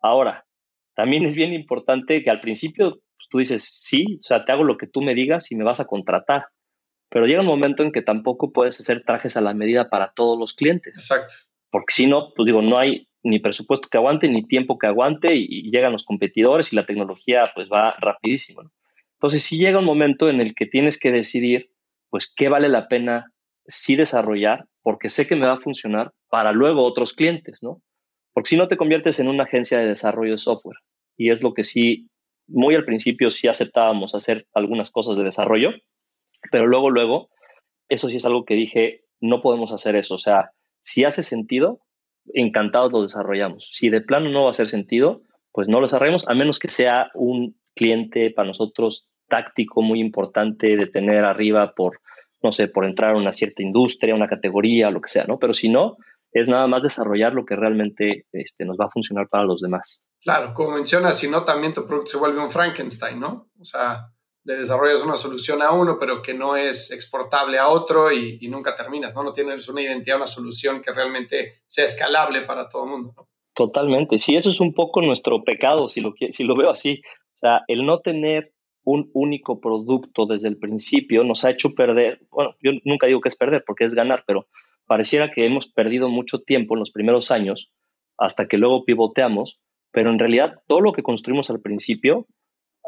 Ahora, también es bien importante que al principio pues, tú dices, sí, o sea, te hago lo que tú me digas y me vas a contratar. Pero llega un momento en que tampoco puedes hacer trajes a la medida para todos los clientes. Exacto. Porque si no, pues digo, no hay ni presupuesto que aguante, ni tiempo que aguante, y, llegan los competidores y la tecnología pues va rapidísimo. Entonces, si llega un momento en el que tienes que decidir, pues, qué vale la pena sí desarrollar, porque sé que me va a funcionar para luego otros clientes, ¿no? Porque si no te conviertes en una agencia de desarrollo de software, y es lo que sí, muy al principio sí aceptábamos hacer algunas cosas de desarrollo, pero luego, luego, eso sí es algo que dije, no podemos hacer eso. O sea, si hace sentido, encantados lo desarrollamos. Si de plano no va a hacer sentido, pues no lo desarrollamos, a menos que sea un cliente para nosotros táctico muy importante de tener arriba por, no sé, por entrar a una cierta industria, una categoría, lo que sea, ¿no? Pero si no, es nada más desarrollar lo que realmente este, nos va a funcionar para los demás. Claro, como mencionas, si no, también tu producto se vuelve un Frankenstein, ¿no? O sea, le desarrollas una solución a uno, pero que no es exportable a otro y, nunca terminas, ¿no? No tienes una identidad, una solución que realmente sea escalable para todo el mundo, ¿no? Totalmente. Sí, eso es un poco nuestro pecado, si lo, si lo veo así. O sea, el no tener un único producto desde el principio nos ha hecho perder, bueno, yo nunca digo que es perder porque es ganar, pero pareciera que hemos perdido mucho tiempo en los primeros años hasta que luego pivoteamos, pero en realidad todo lo que construimos al principio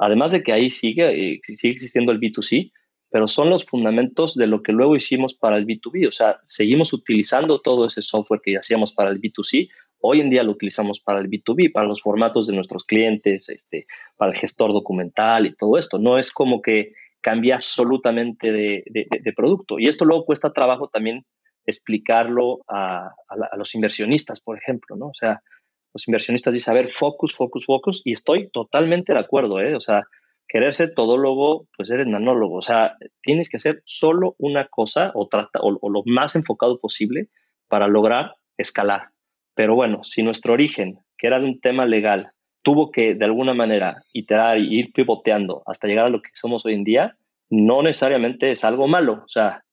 Además de que ahí sigue, eh, sigue existiendo el B2C, pero son los fundamentos de lo que luego hicimos para el B2B. O sea, seguimos utilizando todo ese software que hacíamos para el B2C. Hoy en día lo utilizamos para el B2B, para los formatos de nuestros clientes, este, para el gestor documental y todo esto. No es como que cambia absolutamente de, producto. Y esto luego cuesta trabajo también explicarlo a, a, los inversionistas, por ejemplo, ¿no? O sea, los inversionistas dicen, a ver, focus, focus, focus, y estoy totalmente de acuerdo, ¿eh? O sea, querer ser todólogo, pues eres nanólogo, o sea, tienes que hacer solo una cosa o, trata, o, lo más enfocado posible para lograr escalar. Pero bueno, si nuestro origen, que era de un tema legal, tuvo que de alguna manera iterar y ir pivoteando hasta llegar a lo que somos hoy en día, no necesariamente es algo malo, o sea,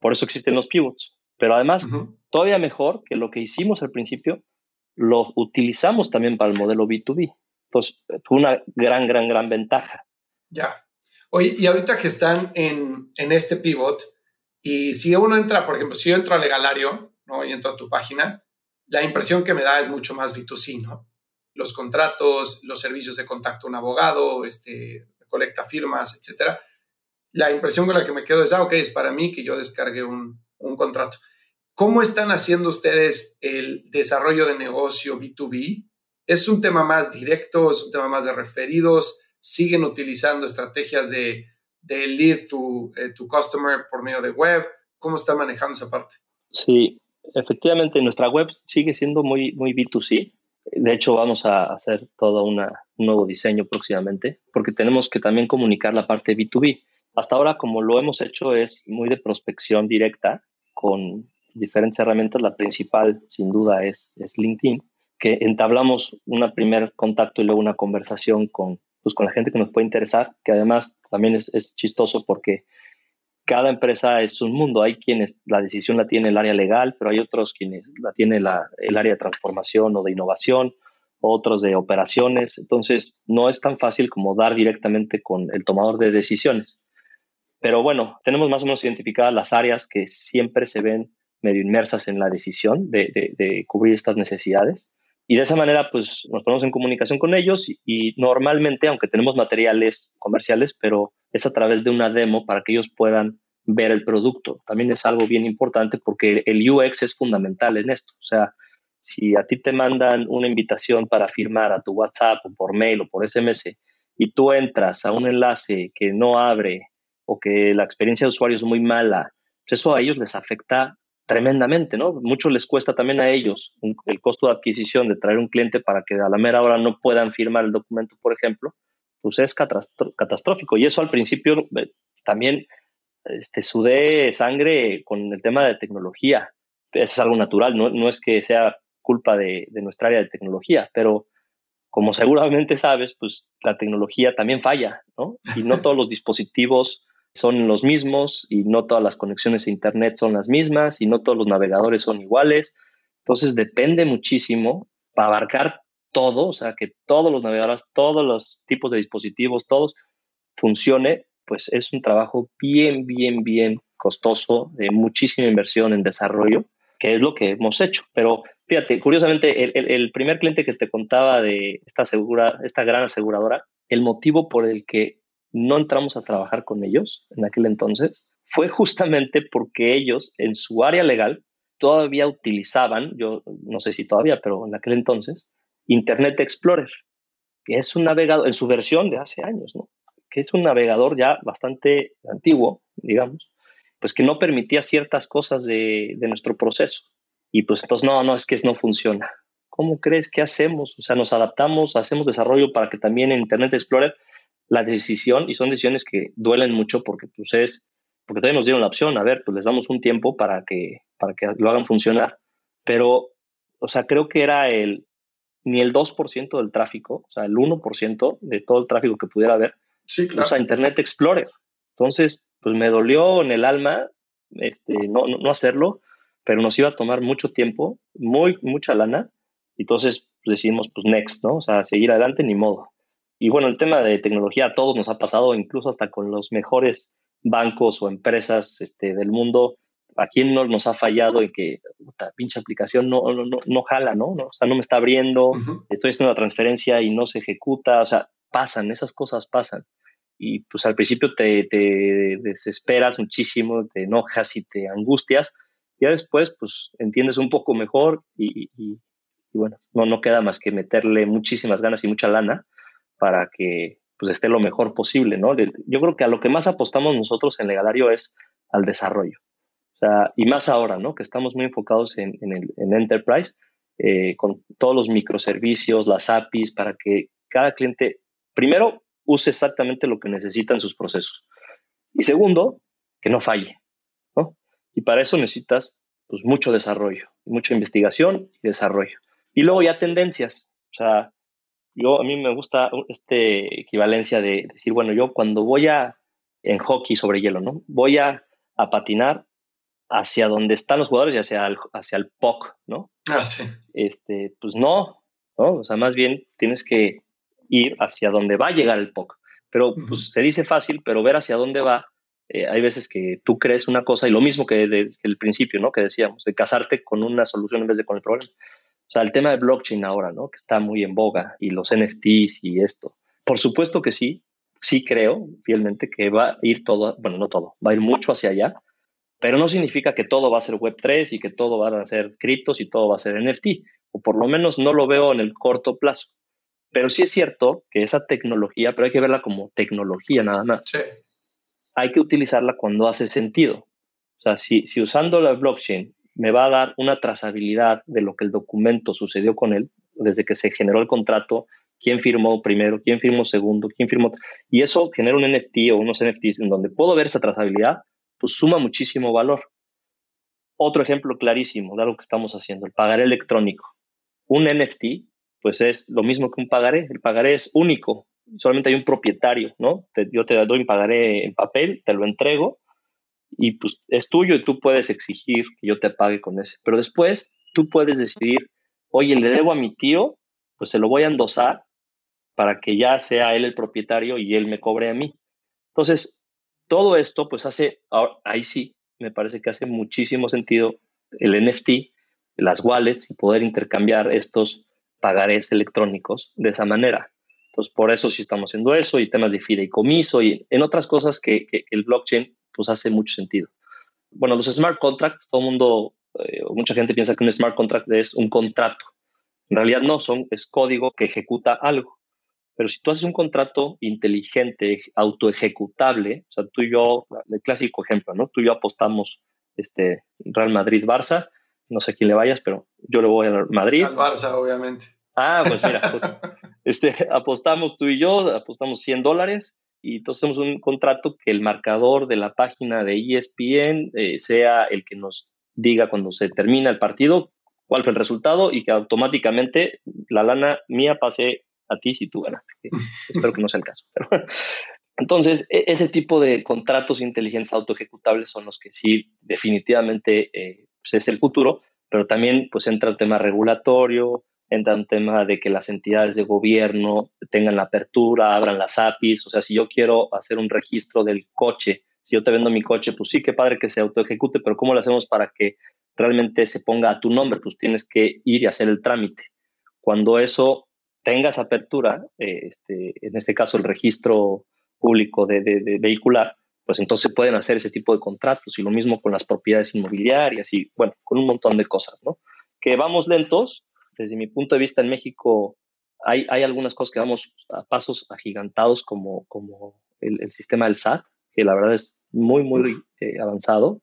por eso existen los pivots. Pero además, todavía mejor que lo que hicimos al principio lo utilizamos también para el modelo B2B. Entonces, fue una gran, gran, gran ventaja. Ya. Oye, y ahorita que están en, en este pivot, y si uno entra, por ejemplo, si yo entro a Legalario, ¿no? Y entro a tu página, la impresión que me da es mucho más B2C, ¿no? Los contratos, los servicios de contacto a un abogado, este, colecta firmas, etcétera. La impresión con la que me quedo es, ah, ok, es para mí que yo descargue un, un contrato. ¿Cómo están haciendo ustedes el desarrollo de negocio B2B? ¿Es un tema más directo? ¿Es un tema más de referidos? ¿Siguen utilizando estrategias de, de lead to, eh, to customer por medio de web? ¿Cómo están manejando esa parte? Sí, efectivamente, nuestra web sigue siendo muy, muy B2C. De hecho, vamos a hacer todo un nuevo diseño próximamente, porque tenemos que también comunicar la parte B2B. Hasta ahora, como lo hemos hecho, es muy de prospección directa con diferentes herramientas. La principal, sin duda, es, es LinkedIn, que entablamos un primer contacto y luego una conversación con, pues, con la gente que nos puede interesar, que además también es, es chistoso porque cada empresa es un mundo. Hay quienes la decisión la tiene el área legal, pero hay otros quienes la tiene la, el área de transformación o de innovación, otros de operaciones. Entonces, no es tan fácil como dar directamente con el tomador de decisiones. Pero bueno, tenemos más o menos identificadas las áreas que siempre se ven medio inmersas en la decisión de, cubrir estas necesidades. Y de esa manera, pues nos ponemos en comunicación con ellos y, normalmente, aunque tenemos materiales comerciales, pero es a través de una demo para que ellos puedan ver el producto. También es algo bien importante porque el UX es fundamental en esto. O sea, si a ti te mandan una invitación para firmar a tu WhatsApp o por mail o por SMS y tú entras a un enlace que no abre o que la experiencia de usuario es muy mala, pues eso a ellos les afecta tremendamente, ¿no? Mucho les cuesta también a ellos el costo de adquisición de traer un cliente para que a la mera hora no puedan firmar el documento, por ejemplo, pues es catastrófico. Y eso al principio eh, también este, sudé sangre con el tema de tecnología. Eso es algo natural, no, es que sea culpa de, de, nuestra área de tecnología, pero como seguramente sabes, pues la tecnología también falla, ¿no? Y no todos los dispositivos son los mismos y no todas las conexiones a Internet son las mismas y no todos los navegadores son iguales. Entonces depende muchísimo para abarcar todo, o sea, que todos los navegadores, todos los tipos de dispositivos, todos funcione, pues es un trabajo bien, bien, bien costoso, de muchísima inversión en desarrollo, que es lo que hemos hecho. Pero fíjate, curiosamente, el, el primer cliente que te contaba de esta, segura, esta gran aseguradora, el motivo por el que no entramos a trabajar con ellos en aquel entonces fue justamente porque ellos en su área legal todavía utilizaban, yo no sé si todavía, pero en aquel entonces, Internet Explorer, que es un navegador, en su versión de hace años, ¿no? que es un navegador ya bastante antiguo, digamos, pues que no permitía ciertas cosas de, nuestro proceso. Y pues entonces, no, no, es que no funciona. ¿Cómo crees que hacemos? O sea, nos adaptamos, hacemos desarrollo para que también en Internet Explorer la decisión, y son decisiones que duelen mucho porque pues es, porque todavía nos dieron la opción, a ver, pues les damos un tiempo para que, para que lo hagan funcionar. Pero, o sea, creo que era el, ni el 2% del tráfico, o sea, el 1% de todo el tráfico que pudiera haber, sí, claro. usa Internet Explorer. Entonces, pues me dolió en el alma este, no, no, hacerlo, pero nos iba a tomar mucho tiempo, muy, mucha lana. Entonces pues decidimos, pues next, ¿no? O sea, seguir adelante, ni modo. Y bueno, el tema de tecnología a todos nos ha pasado, incluso hasta con los mejores bancos o empresas este, del mundo. ¿A quién no nos ha fallado en que esta pinche aplicación no, no, no, jala, ¿no? O sea, no me está abriendo, estoy haciendo una transferencia y no se ejecuta. O sea, pasan, esas cosas pasan. Y pues al principio te, te desesperas muchísimo, te enojas y te angustias. Ya después, pues entiendes un poco mejor y, y, y bueno, no, no queda más que meterle muchísimas ganas y mucha lana para que pues, esté lo mejor posible, ¿no? Yo creo que a lo que más apostamos nosotros en Legalario es al desarrollo. O sea, y más ahora, ¿no? Que estamos muy enfocados en, el, Enterprise, eh, con todos los microservicios, las APIs, para que cada cliente, primero, use exactamente lo que necesita en sus procesos. Y segundo, que no falle, ¿no? Y para eso necesitas pues, mucho desarrollo, mucha investigación y desarrollo. Y luego ya tendencias. O sea, yo a mí me gusta este equivalencia de decir, bueno, yo cuando voy a, en hockey sobre hielo, ¿no? Voy a, a patinar hacia donde están los jugadores y hacia el, hacia el puck, ¿no? Ah, sí. Este, pues no, ¿no? O sea, más bien tienes que ir hacia donde va a llegar el puck. Pero pues se dice fácil, pero ver hacia dónde va, eh, hay veces que tú crees una cosa y lo mismo que desde el principio, ¿no? Que decíamos, de casarte con una solución en vez de con el problema. O sea, el tema de blockchain ahora, ¿no? Que está muy en boga y los NFTs y esto. Por supuesto que sí, sí creo fielmente que va a ir todo, bueno, no todo, va a ir mucho hacia allá, pero no significa que todo va a ser Web3 y que todo va a ser criptos y todo va a ser NFT, o por lo menos no lo veo en el corto plazo. Pero sí es cierto que esa tecnología, pero hay que verla como tecnología nada más. Sí. Hay que utilizarla cuando hace sentido. O sea, si, si usando la blockchain me va a dar una trazabilidad de lo que el documento sucedió con él, desde que se generó el contrato, quién firmó primero, quién firmó segundo, quién firmó. Y eso genera un NFT o unos NFTs en donde puedo ver esa trazabilidad, pues suma muchísimo valor. Otro ejemplo clarísimo de algo que estamos haciendo, el pagaré electrónico. Un NFT, pues es lo mismo que un pagaré. El pagaré es único, solamente hay un propietario, ¿no? yo te doy un pagaré en papel, te lo entrego y pues es tuyo y tú puedes exigir que yo te pague con ese. Pero después tú puedes decidir, oye, le debo a mi tío, pues se lo voy a endosar para que ya sea él el propietario y él me cobre a mí. Entonces, todo esto pues hace, ahí sí, me parece que hace muchísimo sentido el NFT, las wallets y poder intercambiar estos pagarés electrónicos de esa manera. Entonces, por eso sí estamos haciendo eso y temas de fideicomiso y en otras cosas que, el blockchain pues hace mucho sentido. Bueno, los smart contracts, todo el mundo, eh, mucha gente piensa que un smart contract es un contrato. En realidad no, son, es código que ejecuta algo. Pero si tú haces un contrato inteligente, autoejecutable, o sea, tú y yo, el clásico ejemplo, ¿no? Tú y yo apostamos este, Real Madrid-Barça, no sé a quién le vayas, pero yo le voy a Madrid. Al Barça, obviamente. Ah, pues mira, pues, este, apostamos tú y yo, apostamos 100 dólares y entonces hacemos un contrato que el marcador de la página de ESPN eh, sea el que nos diga cuando se termina el partido cuál fue el resultado y que automáticamente la lana mía pase a ti si tú ganaste. Espero que no sea el caso. entonces, e, ese tipo de contratos inteligentes autoejecutables son los que sí definitivamente eh, pues, es el futuro, pero también pues entra el tema regulatorio, entra un tema de que las entidades de gobierno tengan la apertura, abran las APIs, o sea, si yo quiero hacer un registro del coche, si yo te vendo mi coche, pues sí, qué padre que se autoejecute, pero ¿cómo lo hacemos para que realmente se ponga a tu nombre? Pues tienes que ir y hacer el trámite. Cuando eso tengas apertura, eh, este, en este caso el registro público de, de, vehicular, pues entonces pueden hacer ese tipo de contratos y lo mismo con las propiedades inmobiliarias y bueno, con un montón de cosas, ¿no? Que vamos lentos, desde mi punto de vista en México hay, hay algunas cosas que vamos a pasos agigantados como, como el, sistema del SAT, que la verdad es muy, muy eh, avanzado,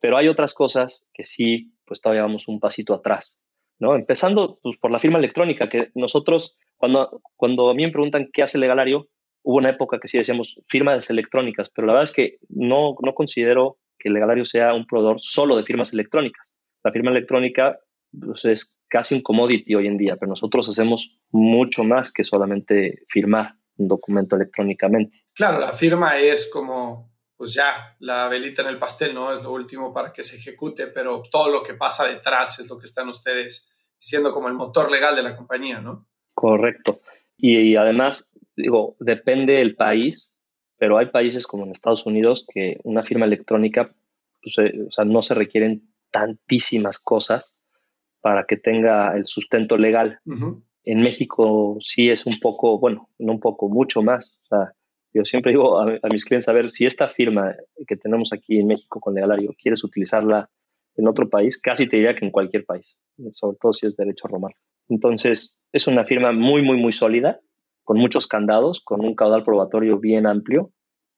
pero hay otras cosas que sí, pues todavía vamos un pasito atrás, ¿no? Empezando pues, por la firma electrónica, que nosotros, cuando, cuando a mí me preguntan qué hace Legalario, hubo una época que sí decíamos firmas electrónicas, pero la verdad es que no, no considero que Legalario sea un proveedor solo de firmas electrónicas. La firma electrónica pues, es casi un commodity hoy en día, pero nosotros hacemos mucho más que solamente firmar un documento electrónicamente. Claro, la firma es como, pues ya, la velita en el pastel, ¿no? Es lo último para que se ejecute, pero todo lo que pasa detrás es lo que están ustedes siendo como el motor legal de la compañía, ¿no? Correcto. Y, además, digo, depende del país, pero hay países como en Estados Unidos que una firma electrónica, pues, eh, o sea, no se requieren tantísimas cosas para que tenga el sustento legal. En México sí es un poco, bueno, no un poco, mucho más. O sea, yo siempre digo a, mis clientes, a ver, si esta firma que tenemos aquí en México con Legalario quieres utilizarla en otro país, casi te diría que en cualquier país, sobre todo si es derecho romano. Entonces, es una firma muy, muy, muy sólida, con muchos candados, con un caudal probatorio bien amplio,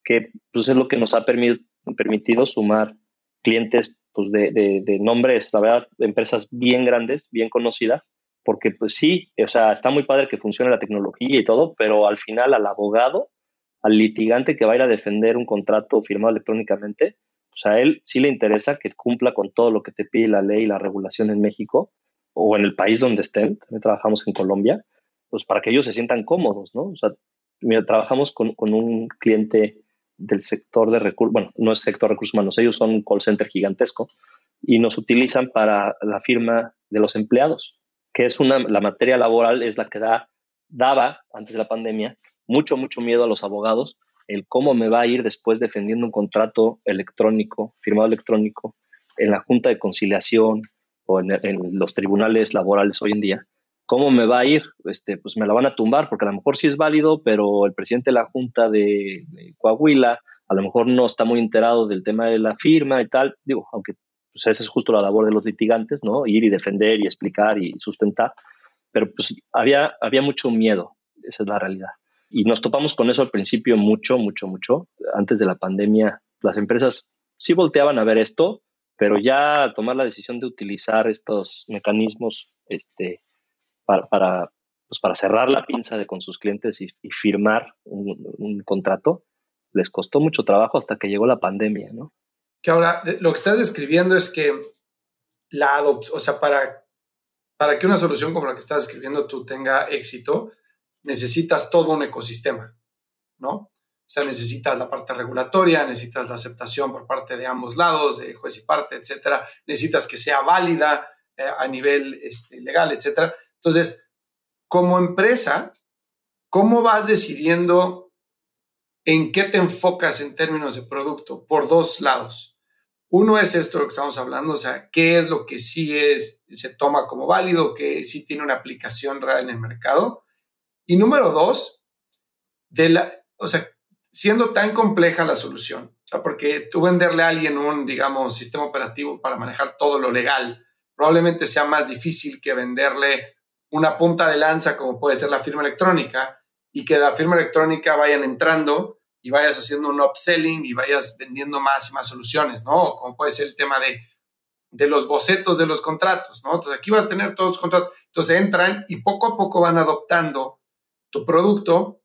que pues, es lo que nos ha permitido sumar clientes pues de, de, nombres, la verdad, de empresas bien grandes, bien conocidas, porque pues sí, o sea, está muy padre que funcione la tecnología y todo, pero al final al abogado, al litigante que va a ir a defender un contrato firmado electrónicamente, pues a él sí le interesa que cumpla con todo lo que te pide la ley y la regulación en México o en el país donde estén, también trabajamos en Colombia, pues para que ellos se sientan cómodos, ¿no? O sea, mira, trabajamos con, con un cliente del sector de recursos, bueno, no es sector de recursos humanos, ellos son un call center gigantesco y nos utilizan para la firma de los empleados, que es una, la materia laboral es la que da, daba antes de la pandemia mucho, mucho miedo a los abogados el cómo me va a ir después defendiendo un contrato electrónico, firmado electrónico, en la Junta de Conciliación o en, en los tribunales laborales hoy en día ¿Cómo me va a ir? Este, pues me la van a tumbar porque a lo mejor sí es válido, pero el presidente de la Junta de, Coahuila a lo mejor no está muy enterado del tema de la firma y tal. Digo, aunque pues esa es justo la labor de los litigantes, ¿no? Ir y defender y explicar y sustentar. Pero pues había, había mucho miedo, esa es la realidad. Y nos topamos con eso al principio mucho, mucho, mucho. Antes de la pandemia, las empresas sí volteaban a ver esto, pero ya tomar la decisión de utilizar estos mecanismos este, para, pues para cerrar la pinza de con sus clientes y, firmar un, contrato, les costó mucho trabajo hasta que llegó la pandemia, ¿no? Que ahora lo que estás describiendo es que la o sea, para, para que una solución como la que estás describiendo tú tenga éxito, necesitas todo un ecosistema, ¿no? O sea, necesitas la parte regulatoria, necesitas la aceptación por parte de ambos lados, de juez y parte, etcétera. Necesitas que sea válida eh, a nivel este, legal, etcétera. Entonces, como empresa, ¿cómo vas decidiendo en qué te enfocas en términos de producto? Por dos lados. Uno es esto lo que estamos hablando, o sea, qué es lo que sí es, se toma como válido, que sí tiene una aplicación real en el mercado. Y número dos, de la, o sea, siendo tan compleja la solución, o sea, porque tú venderle a alguien un, digamos, sistema operativo para manejar todo lo legal, probablemente sea más difícil que venderle una punta de lanza como puede ser la firma electrónica y que la firma electrónica vayan entrando y vayas haciendo un upselling y vayas vendiendo más y más soluciones, ¿no? Como puede ser el tema de, de los bocetos de los contratos, ¿no? Entonces aquí vas a tener todos los contratos. Entonces entran y poco a poco van adoptando tu producto,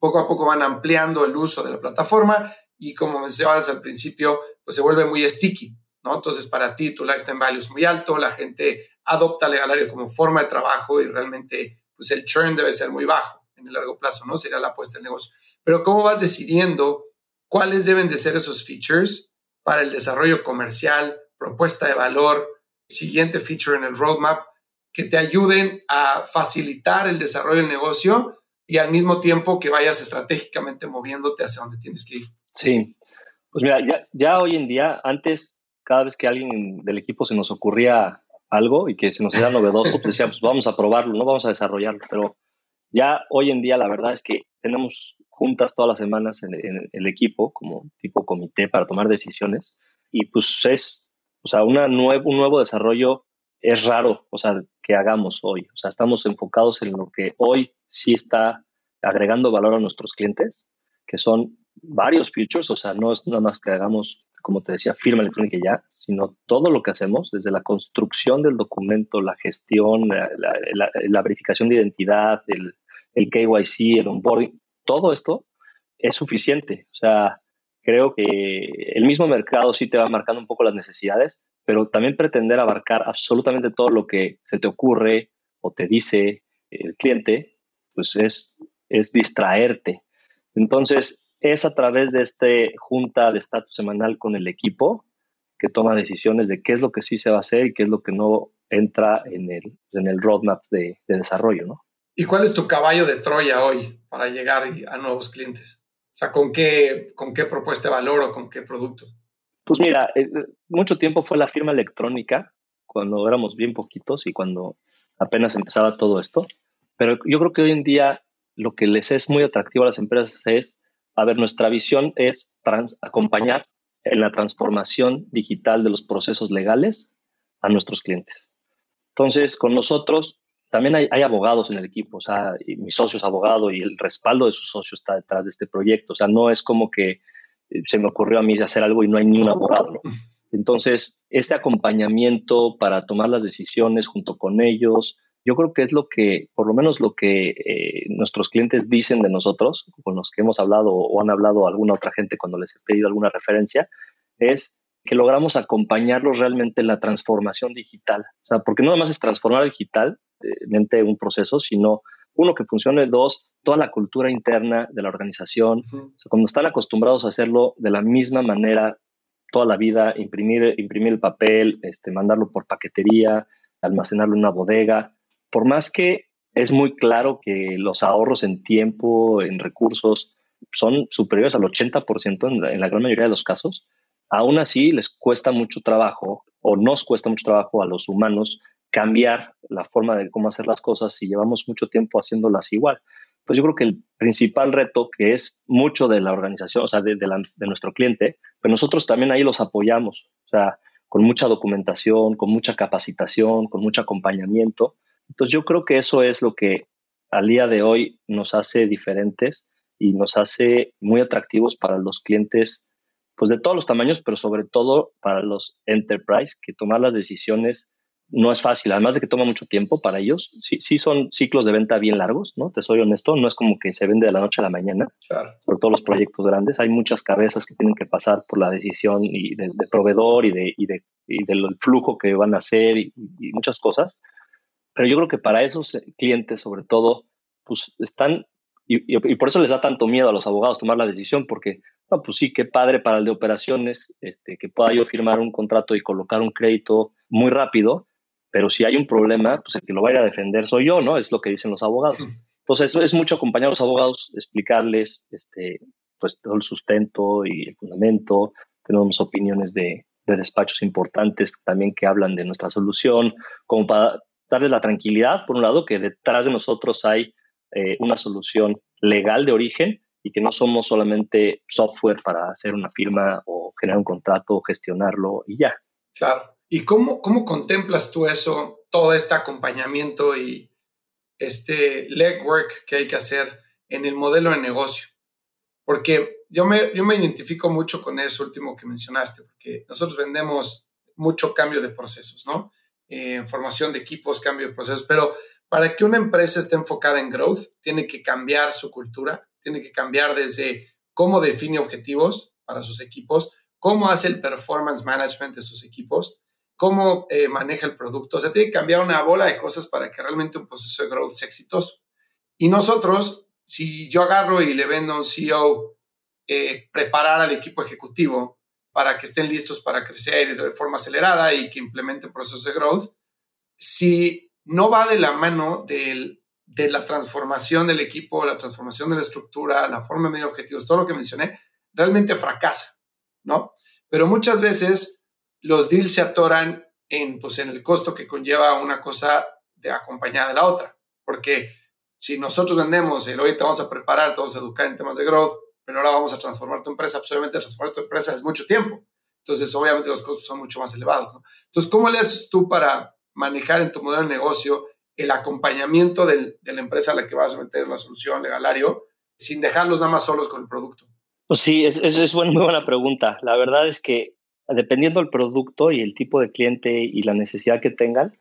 poco a poco van ampliando el uso de la plataforma y como mencionabas al principio, pues se vuelve muy sticky, ¿no? Entonces para ti tu lifetime value es muy alto, la gente adopta Legalario como forma de trabajo y realmente pues el churn debe ser muy bajo. en el largo plazo, ¿no? Sería la apuesta del negocio. Pero ¿cómo vas decidiendo cuáles deben de ser esos features para el desarrollo comercial, propuesta de valor, siguiente feature en el roadmap, que te ayuden a facilitar el desarrollo del negocio y al mismo tiempo que vayas estratégicamente moviéndote hacia donde tienes que ir? Sí, pues mira, ya hoy en día, antes, cada vez que alguien del equipo se nos ocurría algo y que se nos era novedoso, pues decíamos, pues vamos a probarlo, no vamos a desarrollarlo, pero ya hoy en día la verdad es que tenemos juntas todas las semanas en, el equipo, como tipo comité para tomar decisiones, y pues es, o sea, una un nuevo desarrollo es raro, o sea, que hagamos hoy, o sea, estamos enfocados en lo que hoy sí está agregando valor a nuestros clientes, que son varios features, o sea, no es nada más que hagamos, como te decía, firma electrónica ya, sino todo lo que hacemos, desde la construcción del documento, la gestión, la, verificación de identidad, el, el KYC, el onboarding, todo esto es suficiente. O sea, creo que el mismo mercado sí te va marcando un poco las necesidades, pero también pretender abarcar absolutamente todo lo que se te ocurre o te dice el cliente, pues es, es distraerte. Entonces, es a través de esta junta de estatus semanal con el equipo que toma decisiones de qué es lo que sí se va a hacer y qué es lo que no entra en el, en el roadmap de, desarrollo, ¿no? ¿Y cuál es tu caballo de Troya hoy para llegar a nuevos clientes? O sea, ¿con qué, con qué propuesta de valor o con qué producto? Pues mira, eh, mucho tiempo fue la firma electrónica, cuando éramos bien poquitos y cuando apenas empezaba todo esto. Pero yo creo que hoy en día lo que les es muy atractivo a las empresas es a ver, nuestra visión es acompañar en la transformación digital de los procesos legales a nuestros clientes. Entonces, con nosotros también hay, abogados en el equipo, o sea, mi socio es abogado y el respaldo de su socio está detrás de este proyecto. O sea, no es como que eh, se me ocurrió a mí hacer algo y no hay ni un abogado. Entonces, este acompañamiento para tomar las decisiones junto con ellos, yo creo que es lo que, por lo menos lo que eh, nuestros clientes dicen de nosotros, con los que hemos hablado o han hablado alguna otra gente cuando les he pedido alguna referencia, es que logramos acompañarlos realmente en la transformación digital. O sea, porque no nada más es transformar digitalmente un proceso, sino uno que funcione, dos, toda la cultura interna de la organización. cuando están acostumbrados a hacerlo de la misma manera toda la vida, imprimir, imprimir el papel, este, mandarlo por paquetería, almacenarlo en una bodega, por más que es muy claro que los ahorros en tiempo, en recursos, son superiores al 80% en la, en la gran mayoría de los casos, aún así les cuesta mucho trabajo o nos cuesta mucho trabajo a los humanos cambiar la forma de cómo hacer las cosas si llevamos mucho tiempo haciéndolas igual. Pues yo creo que el principal reto que es mucho de la organización, o sea, de, de nuestro cliente, pero nosotros también ahí los apoyamos, o sea, con mucha documentación, con mucha capacitación, con mucho acompañamiento, entonces yo creo que eso es lo que al día de hoy nos hace diferentes y nos hace muy atractivos para los clientes pues de todos los tamaños, pero sobre todo para los enterprise, que tomar las decisiones no es fácil, además de que toma mucho tiempo para ellos. Sí, sí son ciclos de venta bien largos, ¿no? Te soy honesto, no es como que se vende de la noche a la mañana. Claro. Por todos los proyectos grandes, hay muchas cabezas que tienen que pasar por la decisión y de, proveedor y, de, y, de, y del flujo que van a hacer y muchas cosas. Pero yo creo que para esos eh, clientes, sobre todo, pues están, y, por eso les da tanto miedo a los abogados tomar la decisión, porque, no, pues sí, qué padre para el de operaciones, este, que pueda yo firmar un contrato y colocar un crédito muy rápido, pero si hay un problema, pues el que lo va a ir a defender soy yo, ¿no? Es lo que dicen los abogados. Entonces, eso es mucho acompañar a los abogados, explicarles, este, pues todo el sustento y el fundamento. Tenemos opiniones de, de despachos importantes también que hablan de nuestra solución, como para darles la tranquilidad, por un lado, que detrás de nosotros hay eh, una solución legal de origen y que no somos solamente software para hacer una firma o generar un contrato, gestionarlo y ya. Claro. ¿Y cómo, cómo contemplas tú eso, todo este acompañamiento y este legwork que hay que hacer en el modelo de negocio? Porque yo me, yo me identifico mucho con eso último que mencionaste, porque nosotros vendemos mucho cambio de procesos, ¿no? Eh, formación de equipos, cambio de procesos, pero para que una empresa esté enfocada en growth, tiene que cambiar su cultura, tiene que cambiar desde cómo define objetivos para sus equipos, cómo hace el performance management de sus equipos, cómo eh, maneja el producto. O sea, tiene que cambiar una bola de cosas para que realmente un proceso de growth sea exitoso. Y nosotros si yo agarro y le vendo a un CEO eh, preparar al equipo ejecutivo para que estén listos para crecer de forma acelerada y que implementen procesos de growth, si no va de la mano de la transformación del equipo, la transformación de la estructura, la forma de medir objetivos, todo lo que mencioné, realmente fracasa, ¿no? Pero muchas veces los deals se atoran en, pues, en el costo que conlleva una cosa de acompañada de la otra, porque si nosotros vendemos y hoy te vamos a preparar, te vamos a educar en temas de growth, pero ahora vamos a transformar tu empresa, pues obviamente transformar tu empresa es mucho tiempo. Entonces, obviamente los costos son mucho más elevados. Entonces, ¿cómo le haces tú para manejar en tu modelo de negocio el acompañamiento de la empresa a la que vas a meter la solución legalario sin dejarlos nada más solos con el producto? Pues sí, es, es, es muy buena pregunta. La verdad es que dependiendo del producto y el tipo de cliente y la necesidad que tengan,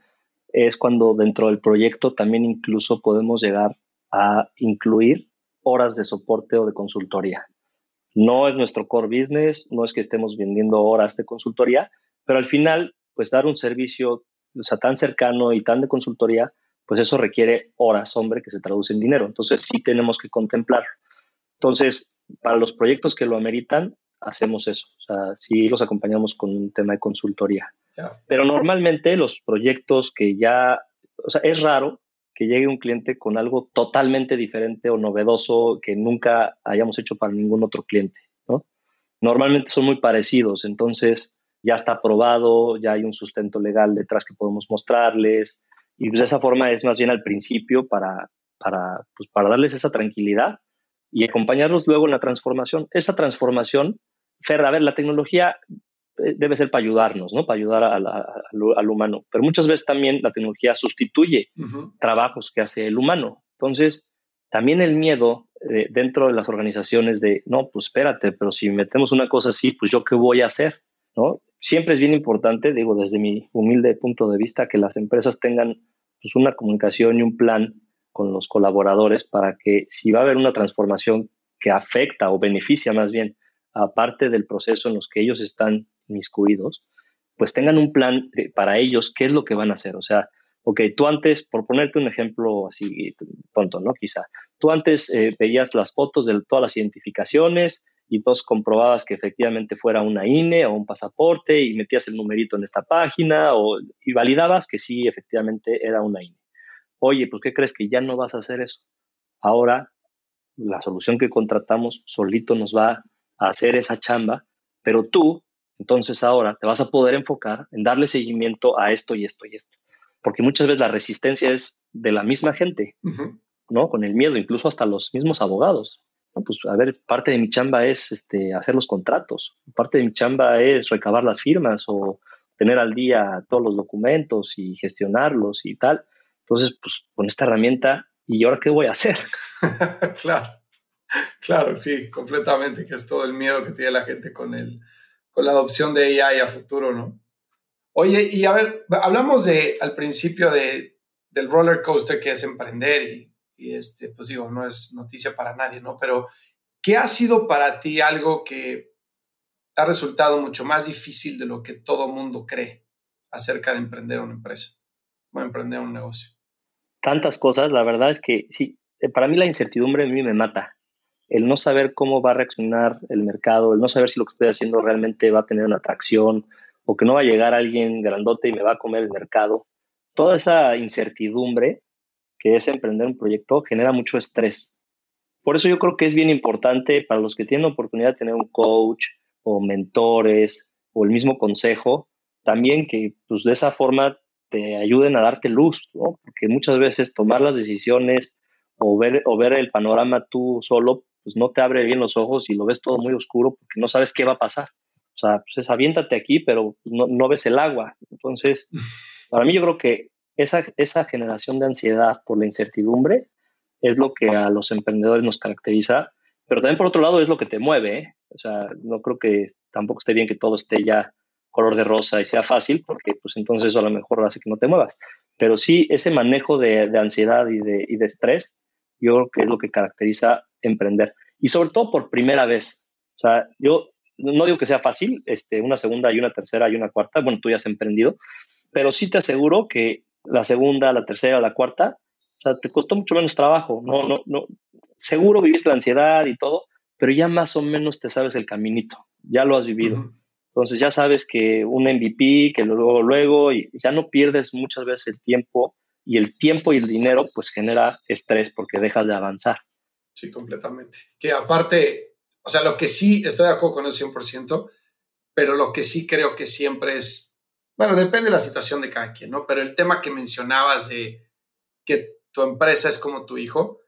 es cuando dentro del proyecto también incluso podemos llegar a incluir horas de soporte o de consultoría. No es nuestro core business, no es que estemos vendiendo horas de consultoría, pero al final, pues dar un servicio o sea, tan cercano y tan de consultoría, pues eso requiere horas, hombre, que se traduce en dinero. Entonces sí tenemos que contemplar. Entonces, para los proyectos que lo ameritan, hacemos eso. O sea, sí los acompañamos con un tema de consultoría. Pero normalmente los proyectos que ya, o sea, es raro que llegue un cliente con algo totalmente diferente o novedoso que nunca hayamos hecho para ningún otro cliente, ¿no? Normalmente son muy parecidos, entonces ya está aprobado, ya hay un sustento legal detrás que podemos mostrarles y pues de esa forma es más bien al principio para, para, pues para darles esa tranquilidad y acompañarlos luego en la transformación. Esa transformación, Fer, a ver, la tecnología debe ser para ayudarnos, ¿no? Para ayudar al, humano. Pero muchas veces también la tecnología sustituye trabajos que hace el humano. Entonces, también el miedo eh, dentro de las organizaciones de, no, pues espérate, pero si metemos una cosa así, pues yo qué voy a hacer, ¿no? Siempre es bien importante, digo, desde mi humilde punto de vista, que las empresas tengan pues, una comunicación y un plan con los colaboradores para que si va a haber una transformación que afecta o beneficia más bien aparte del proceso en los que ellos están miscuidos, pues tengan un plan para ellos qué es lo que van a hacer. O sea, ok, tú antes, por ponerte un ejemplo así tonto, ¿no? Quizá, tú antes eh, veías las fotos de todas las identificaciones y todos comprobabas que efectivamente fuera una INE o un pasaporte y metías el numerito en esta página o, y validabas que sí, efectivamente era una INE. Oye, pues ¿qué crees que ya no vas a hacer eso? Ahora la solución que contratamos solito nos va hacer esa chamba, pero tú, entonces ahora te vas a poder enfocar en darle seguimiento a esto y esto y esto. Porque muchas veces la resistencia es de la misma gente, ¿no? Con el miedo, incluso hasta los mismos abogados. Pues, a ver, parte de mi chamba es este, hacer los contratos, parte de mi chamba es recabar las firmas o tener al día todos los documentos y gestionarlos y tal. Entonces, pues con esta herramienta, ¿y ahora qué voy a hacer? claro. Claro, sí, completamente, que es todo el miedo que tiene la gente con, el, con la adopción de AI a futuro, ¿no? Oye, y a ver, hablamos de, al principio de, del roller coaster que es emprender y, y, este, pues digo, no es noticia para nadie, ¿no? Pero, ¿qué ha sido para ti algo que ha resultado mucho más difícil de lo que todo mundo cree acerca de emprender una empresa o emprender un negocio? Tantas cosas, la verdad es que sí, eh, para mí la incertidumbre a mí me mata el no saber cómo va a reaccionar el mercado, el no saber si lo que estoy haciendo realmente va a tener una atracción o que no va a llegar alguien grandote y me va a comer el mercado. Toda esa incertidumbre que es emprender un proyecto genera mucho estrés. Por eso yo creo que es bien importante para los que tienen oportunidad de tener un coach o mentores o el mismo consejo, también que pues, de esa forma te ayuden a darte luz, ¿no? porque muchas veces tomar las decisiones o ver, o ver el panorama tú solo pues no te abre bien los ojos y lo ves todo muy oscuro porque no sabes qué va a pasar. O sea, pues aviéntate aquí, pero no, no, ves el agua. Entonces, para mí yo creo que esa, esa generación de ansiedad por la incertidumbre es lo que a los emprendedores nos caracteriza, pero también por otro lado es lo que te mueve. ¿eh? O sea, no creo que tampoco esté bien que todo esté ya color de rosa y sea fácil, porque pues entonces eso a lo mejor hace que no te muevas. Pero sí, ese manejo de, de ansiedad y de, y de estrés, yo creo que es lo que caracteriza emprender. Y sobre todo por primera vez. O sea, yo no digo que sea fácil, este, una segunda y una tercera y una cuarta, bueno, tú ya has emprendido, pero sí te aseguro que la segunda, la tercera, la cuarta sea, te costó mucho menos trabajo, no, no, no. Seguro viviste la ansiedad y todo, pero ya más o menos te sabes el caminito, ya lo has vivido. Entonces ya sabes que un MVP, que luego, luego, y ya no pierdes muchas veces el tiempo y el tiempo y el dinero pues genera estrés porque dejas de avanzar. Sí, completamente. Que aparte, o sea, lo que sí, estoy de acuerdo con eso 100%, pero lo que sí creo que siempre es, bueno, depende de la situación de cada quien, ¿no? Pero el tema que mencionabas de que tu empresa es como tu hijo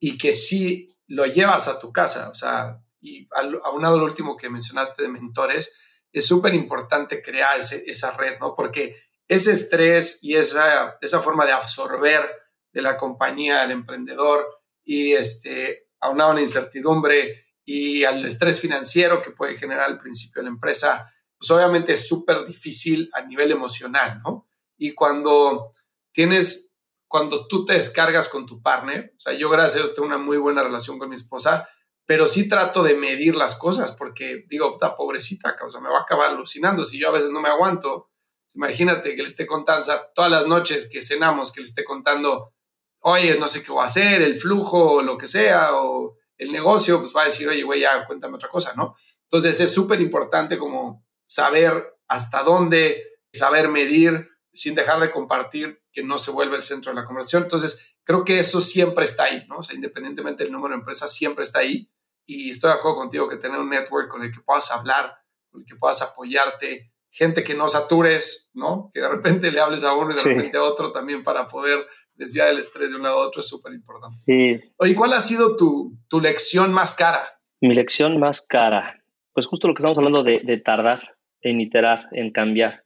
y que sí lo llevas a tu casa, o sea, y aunado lo último que mencionaste de mentores, es súper importante crear esa red, ¿no? Porque ese estrés y esa, esa forma de absorber de la compañía al emprendedor y este, aunado a la incertidumbre y al estrés financiero que puede generar al principio de la empresa, pues obviamente es súper difícil a nivel emocional, ¿no? Y cuando tienes, cuando tú te descargas con tu partner, o sea, yo gracias a Dios tengo una muy buena relación con mi esposa, pero sí trato de medir las cosas porque digo, está pobrecita, o sea, me va a acabar alucinando si yo a veces no me aguanto. Imagínate que le esté contando, o sea, todas las noches que cenamos, que le esté contando, oye, no sé qué voy a hacer, el flujo, lo que sea, o el negocio, pues va a decir, oye, güey, ya cuéntame otra cosa, ¿no? Entonces es súper importante como saber hasta dónde, saber medir sin dejar de compartir, que no se vuelve el centro de la conversación. Entonces, creo que eso siempre está ahí, ¿no? O sea, independientemente del número de empresas, siempre está ahí. Y estoy de acuerdo contigo que tener un network con el que puedas hablar, con el que puedas apoyarte, gente que no satures, ¿no? Que de repente le hables a uno y de repente a otro también para poder desviar el estrés de un lado a otro es súper importante. Sí. Oye, ¿cuál ha sido tu, tu, lección más cara? Mi lección más cara, pues justo lo que estamos hablando de, de tardar en iterar, en cambiar.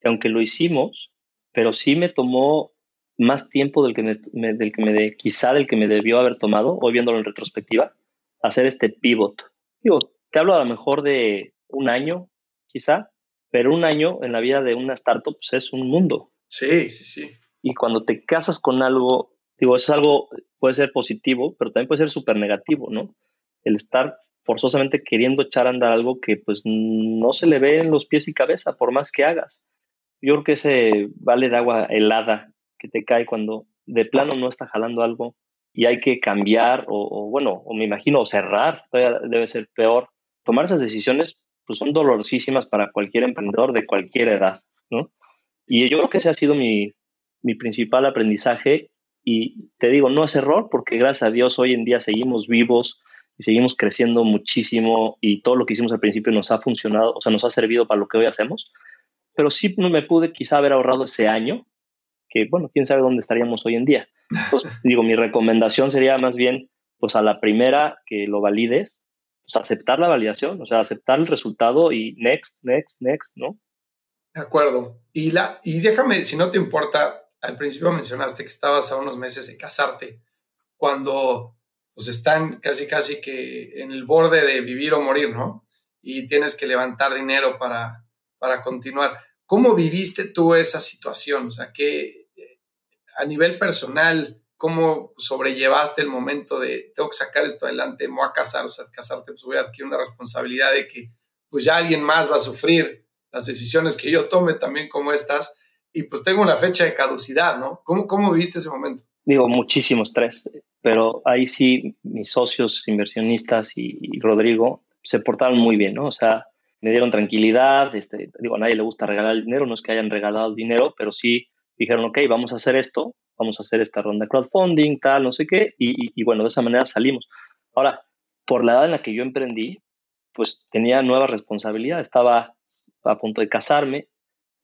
Que aunque lo hicimos, pero sí me tomó más tiempo del que me, del que me quizá del que me debió haber tomado, hoy viéndolo en retrospectiva, hacer este pivot. Digo, te hablo a lo mejor de un año, quizá, pero un año en la vida de una startup pues, es un mundo. Sí, sí, sí. Y cuando te casas con algo, digo, es algo, puede ser positivo, pero también puede ser súper negativo, ¿no? El estar forzosamente queriendo echar a andar algo que pues no se le ve en los pies y cabeza, por más que hagas. Yo creo que ese vale de agua helada que te cae cuando de plano no está jalando algo y hay que cambiar o, bueno, o me imagino cerrar, todavía debe ser peor. Tomar esas decisiones pues son dolorosísimas para cualquier emprendedor de cualquier edad, ¿no? Y yo creo que ese ha sido mi, mi principal aprendizaje y te digo, no es error porque gracias a Dios hoy en día seguimos vivos y seguimos creciendo muchísimo y todo lo que hicimos al principio nos ha funcionado, o sea, nos ha servido para lo que hoy hacemos, pero sí no me pude quizá haber ahorrado ese año que, bueno, quién sabe dónde estaríamos hoy en día. Pues, digo, mi recomendación sería más bien, pues a la primera que lo valides, pues aceptar la validación, o sea, aceptar el resultado y next, next, next, ¿no? De acuerdo. Y, la, y déjame, si no te importa, al principio mencionaste que estabas a unos meses de casarte, cuando pues están casi, casi que en el borde de vivir o morir, ¿no? Y tienes que levantar dinero para, para continuar. ¿Cómo viviste tú esa situación? O sea, que a nivel personal, ¿cómo sobrellevaste el momento de tengo que sacar esto adelante, me voy a casar, o sea, casarte, pues voy a adquirir una responsabilidad de que pues ya alguien más va a sufrir las decisiones que yo tome también como estas y pues tengo una fecha de caducidad, ¿no? ¿Cómo, cómo viviste ese momento? Digo, muchísimo estrés, pero ahí sí mis socios inversionistas y Rodrigo se portaron muy bien, ¿no? O sea, me dieron tranquilidad, este, digo, a nadie le gusta regalar el dinero, no es que hayan regalado el dinero, pero sí dijeron, ok, vamos a hacer esto, vamos a hacer esta ronda de crowdfunding, tal, no sé qué, y, bueno, de esa manera salimos. Ahora, por la edad en la que yo emprendí, pues tenía nueva responsabilidad, estaba a punto de casarme,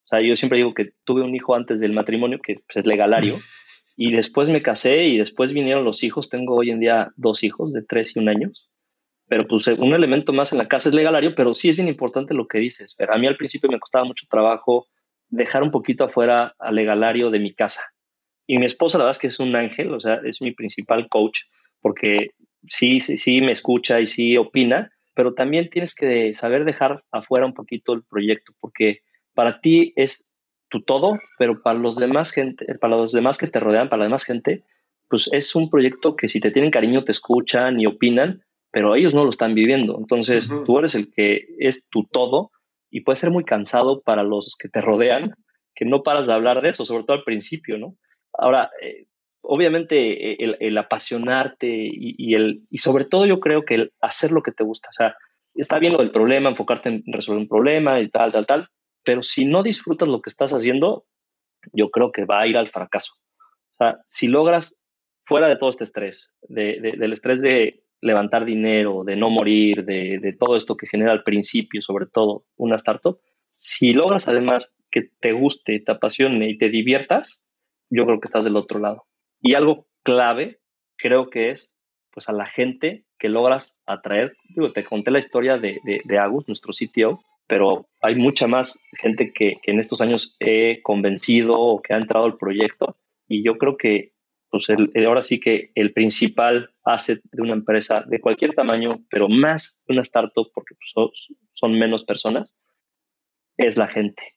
o sea, yo siempre digo que tuve un hijo antes del matrimonio, que pues, es legalario, y después me casé y después vinieron los hijos, tengo hoy en día dos hijos de tres y un años, pero pues un elemento más en la casa es legalario, pero sí es bien importante lo que dices. Pero a mí al principio me costaba mucho trabajo dejar un poquito afuera al legalario de mi casa. Y mi esposa, la verdad es que es un ángel, o sea, es mi principal coach, porque sí, sí, sí me escucha y sí opina, pero también tienes que saber dejar afuera un poquito el proyecto, porque para ti es tu todo, pero para los demás gente, para los demás que te rodean, para la demás gente, pues es un proyecto que si te tienen cariño te escuchan y opinan, pero ellos no lo están viviendo. Entonces, tú eres el que es tu todo y puede ser muy cansado para los que te rodean, que no paras de hablar de eso, sobre todo al principio, ¿no? Ahora, eh, obviamente eh, el, apasionarte y, el, y sobre todo yo creo que el hacer lo que te gusta. O sea, está bien lo del problema, enfocarte en resolver un problema y tal, tal, tal, pero si no disfrutas lo que estás haciendo, yo creo que va a ir al fracaso. O sea, si logras, fuera de todo este estrés, del estrés de levantar dinero, de no morir, de, de todo esto que genera al principio, sobre todo una startup, si logras además que te guste, te apasione y te diviertas, yo creo que estás del otro lado. Y algo clave, creo que es pues a la gente que logras atraer. Digo, te conté la historia de, de, Agus, nuestro CTO, pero hay mucha más gente que, que, en estos años he convencido o que ha entrado al proyecto. Y yo creo que pues ahora sí que el principal asset de una empresa de cualquier tamaño, pero más una startup, porque pues, son, son menos personas, es la gente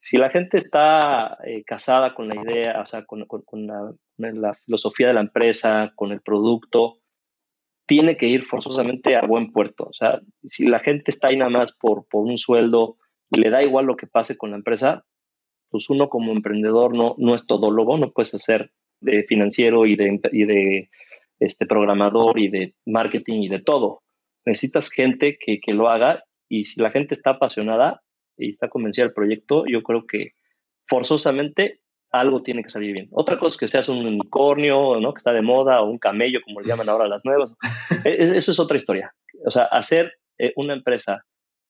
si la gente está eh, casada con la idea, o sea, con, la, filosofía de la empresa, con el producto, tiene que ir forzosamente a buen puerto. O sea, si la gente está ahí nada más por, por un sueldo y le da igual lo que pase con la empresa, pues uno como emprendedor no, no es todólogo, no puedes ser de financiero y de, y de este, programador y de marketing y de todo. Necesitas gente que, que lo haga y si la gente está apasionada, y está convencida del proyecto, yo creo que forzosamente algo tiene que salir bien. Otra cosa es que seas un unicornio, ¿no? Que está de moda, o un camello, como le llaman ahora las nuevas. E, eso es otra historia. O sea, hacer eh, una empresa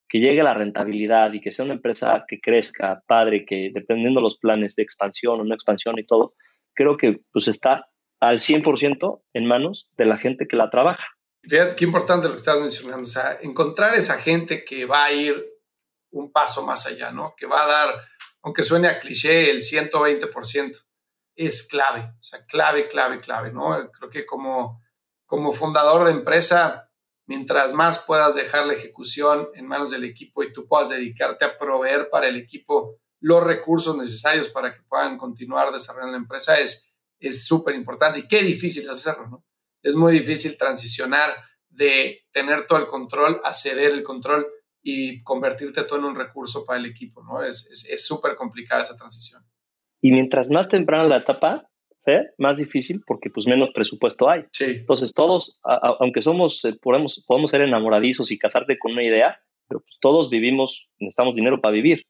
que llegue a la rentabilidad y que sea una empresa que crezca, padre, que dependiendo de los planes de expansión o no expansión y todo, creo que pues está al 100% en manos de la gente que la trabaja. Fíjate qué importante lo que estás mencionando, o sea, encontrar esa gente que va a ir un paso más allá, ¿no? Que va a dar, aunque suene a cliché, el 120%. Es clave, o sea, clave, clave, clave, ¿no? Creo que como, como fundador de empresa, mientras más puedas dejar la ejecución en manos del equipo y tú puedas dedicarte a proveer para el equipo los recursos necesarios para que puedan continuar desarrollando la empresa, es es súper importante. Y qué difícil es hacerlo, ¿no? Es muy difícil transicionar de tener todo el control a ceder el control y convertirte todo en un recurso para el equipo, ¿no? Es súper es, complicada esa transición. Y mientras más temprana la etapa, ¿eh? más difícil porque pues menos presupuesto hay. Sí. Entonces todos, aunque somos, eh, podemos, podemos ser enamoradizos y casarte con una idea, pero pues todos vivimos, necesitamos dinero para vivir.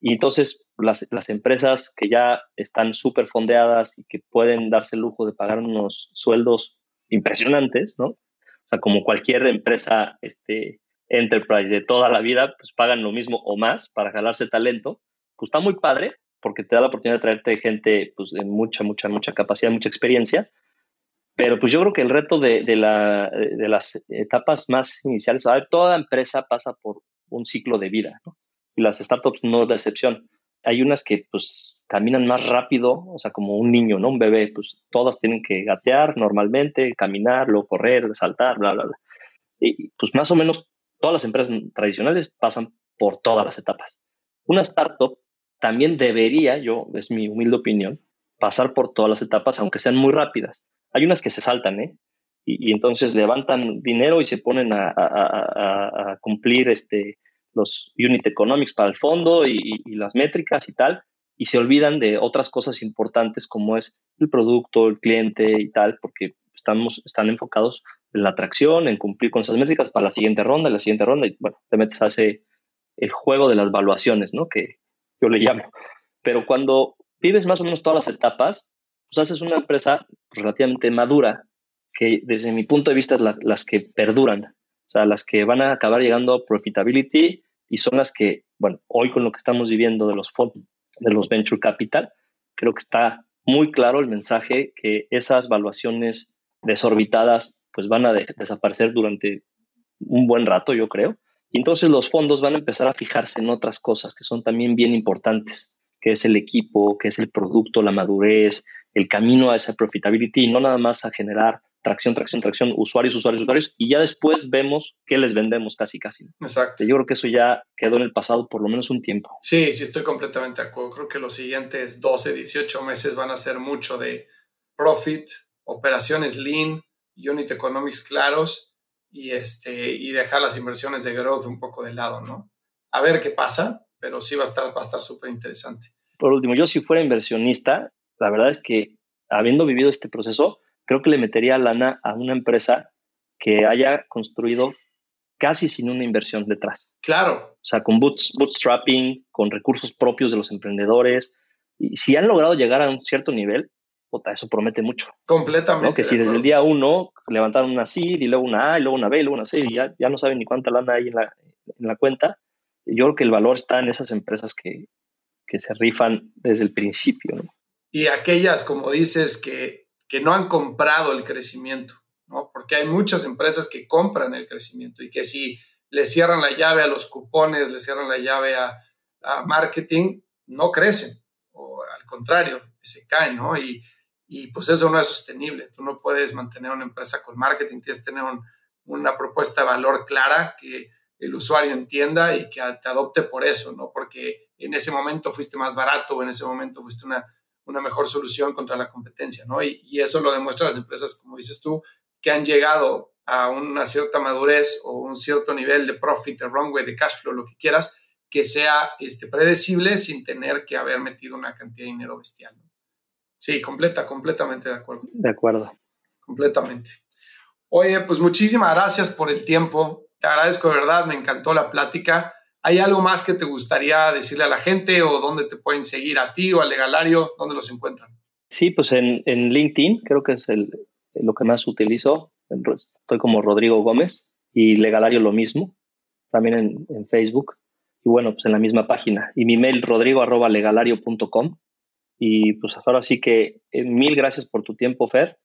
Y entonces las, las empresas que ya están súper fondeadas y que pueden darse el lujo de pagar unos sueldos impresionantes, ¿no? O sea, como cualquier empresa este, enterprise de toda la vida, pues pagan lo mismo o más para jalarse talento, pues está muy padre porque te da la oportunidad de traerte gente pues, de mucha, mucha, mucha capacidad, mucha experiencia. Pero pues yo creo que el reto de, de, la, de las etapas más iniciales, a ver, toda empresa pasa por un ciclo de vida, ¿no? Y las startups no es la excepción. Hay unas que pues caminan más rápido, o sea, como un niño, ¿no? Un bebé, pues todas tienen que gatear normalmente, caminar, luego correr, saltar, bla, bla, bla. Y pues más o menos todas las empresas tradicionales pasan por todas las etapas. Una startup también debería, yo, es mi humilde opinión, pasar por todas las etapas, aunque sean muy rápidas. Hay unas que se saltan, ¿eh? Y, entonces levantan dinero y se ponen a, cumplir este, los unit economics para el fondo y, y, las métricas y tal, y se olvidan de otras cosas importantes como es el producto, el cliente y tal, porque estamos, están enfocados en la atracción, en cumplir con esas métricas para la siguiente ronda, la siguiente ronda, y bueno, te metes a ese, el juego de las valuaciones, ¿no? Que yo le llamo. Pero cuando vives más o menos todas las etapas, pues haces una empresa relativamente madura, que desde mi punto de vista es las que perduran, o sea, las que van a acabar llegando a profitability y son las que, bueno, hoy con lo que estamos viviendo de los fondos, de los venture capital, creo que está muy claro el mensaje que esas valuaciones desorbitadas pues van a desaparecer durante un buen rato, yo creo. Y entonces los fondos van a empezar a fijarse en otras cosas que son también bien importantes, que es el equipo, que es el producto, la madurez, el camino a esa profitability, y no nada más a generar tracción, tracción, tracción, usuarios, usuarios, usuarios, y ya después vemos qué les vendemos casi, casi. Exacto. Yo creo que eso ya quedó en el pasado por lo menos un tiempo. Sí, sí, estoy completamente de acuerdo. Creo que los siguientes 12, 18 meses van a ser mucho de profit, operaciones lean, unit economics claros y, este, y dejar las inversiones de growth un poco de lado, ¿no? A ver qué pasa, pero sí va a estar va a estar súper interesante. Por último, yo si fuera inversionista, la verdad es que habiendo vivido este proceso, creo que le metería lana a una empresa que haya construido casi sin una inversión detrás. Claro. O sea, con bootstrapping, con recursos propios de los emprendedores. Y si han logrado llegar a un cierto nivel, eso promete mucho. Completamente. Que si desde el día uno levantaron una seed y luego una A y luego una B y luego una C y ya, ya no saben ni cuánta lana hay en la, en la cuenta, yo creo que el valor está en esas empresas que, que se rifan desde el principio. Y aquellas, como dices, que, que no han comprado el crecimiento. Porque hay muchas empresas que compran el crecimiento y que si le cierran la llave a los cupones, le cierran la llave a, marketing, no crecen, o al contrario, se caen, ¿no? Y, pues eso no es sostenible. Tú no puedes mantener una empresa con marketing, tienes que tener una propuesta de valor clara que el usuario entienda y que te adopte por eso, ¿no? Porque en ese momento fuiste más barato o en ese momento fuiste una, una mejor solución contra la competencia, ¿no? Y, y, eso lo demuestran las empresas, como dices tú, que han llegado a una cierta madurez o un cierto nivel de profit, de runway, de cash flow, lo que quieras, que sea este, predecible sin tener que haber metido una cantidad de dinero bestial. Sí, completa, completamente de acuerdo. De acuerdo. Completamente. Oye, pues muchísimas gracias por el tiempo. Te agradezco de verdad, me encantó la plática. ¿Hay algo más que te gustaría decirle a la gente o dónde te pueden seguir a ti o al legalario? ¿Dónde los encuentran? Sí, pues en, en LinkedIn creo que es el, lo que más utilizo. Estoy como Rodrigo Gómez y Legalario lo mismo, también en, Facebook y bueno, pues en la misma página. Y mi mail rodrigo arroba legalario.com. Y pues ahora sí que eh, mil gracias por tu tiempo, Fer.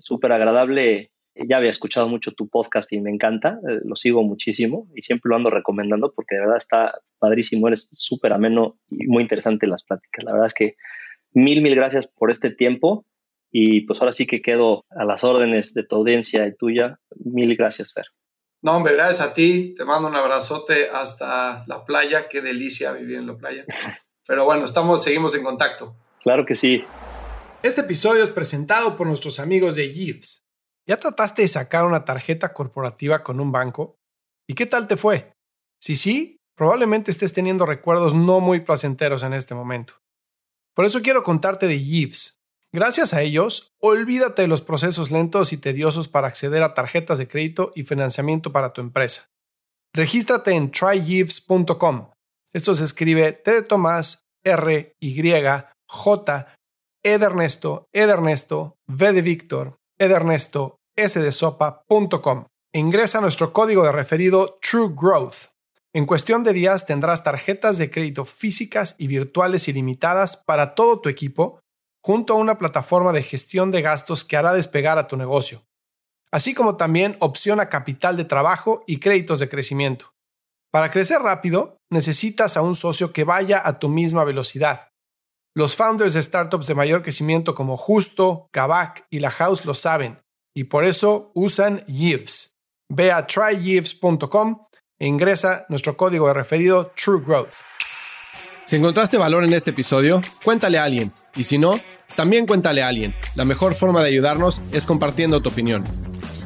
Súper agradable. Ya había escuchado mucho tu podcast y me encanta. Eh, lo sigo muchísimo y siempre lo ando recomendando porque de verdad está padrísimo. Eres súper ameno y muy interesante las pláticas. La verdad es que mil, mil gracias por este tiempo y pues ahora sí que quedo a las órdenes de tu audiencia y tuya. Mil gracias, Fer. No, hombre, gracias a ti. Te mando un abrazote hasta la playa. Qué delicia vivir en la playa. Pero bueno, estamos, seguimos en contacto. Claro que sí. Este episodio es presentado por nuestros amigos de Gives. ¿Ya trataste de sacar una tarjeta corporativa con un banco? ¿Y qué tal te fue? Si sí, probablemente estés teniendo recuerdos no muy placenteros en este momento. Por eso quiero contarte de Gives Gracias a ellos, olvídate de los procesos lentos y tediosos para acceder a tarjetas de crédito y financiamiento para tu empresa. Regístrate en trygives.com. Esto se escribe T de Tomás, R, Y, J, E de Ernesto, E de Ernesto, V de Víctor, E de Ernesto, S de Sopa.com. ingresa nuestro código de referido True Growth. En cuestión de días tendrás tarjetas de crédito físicas y virtuales ilimitadas para todo tu equipo junto a una plataforma de gestión de gastos que hará despegar a tu negocio, así como también opción a capital de trabajo y créditos de crecimiento. Para crecer rápido, necesitas a un socio que vaya a tu misma velocidad. Los founders de startups de mayor crecimiento como Justo, Kavak y La House lo saben, y por eso usan Yves. Ve a tryyves.com e ingresa nuestro código de referido True Growth. Si encontraste valor en este episodio, cuéntale a alguien. Y si no, también cuéntale a alguien. La mejor forma de ayudarnos es compartiendo tu opinión.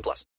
18 plus.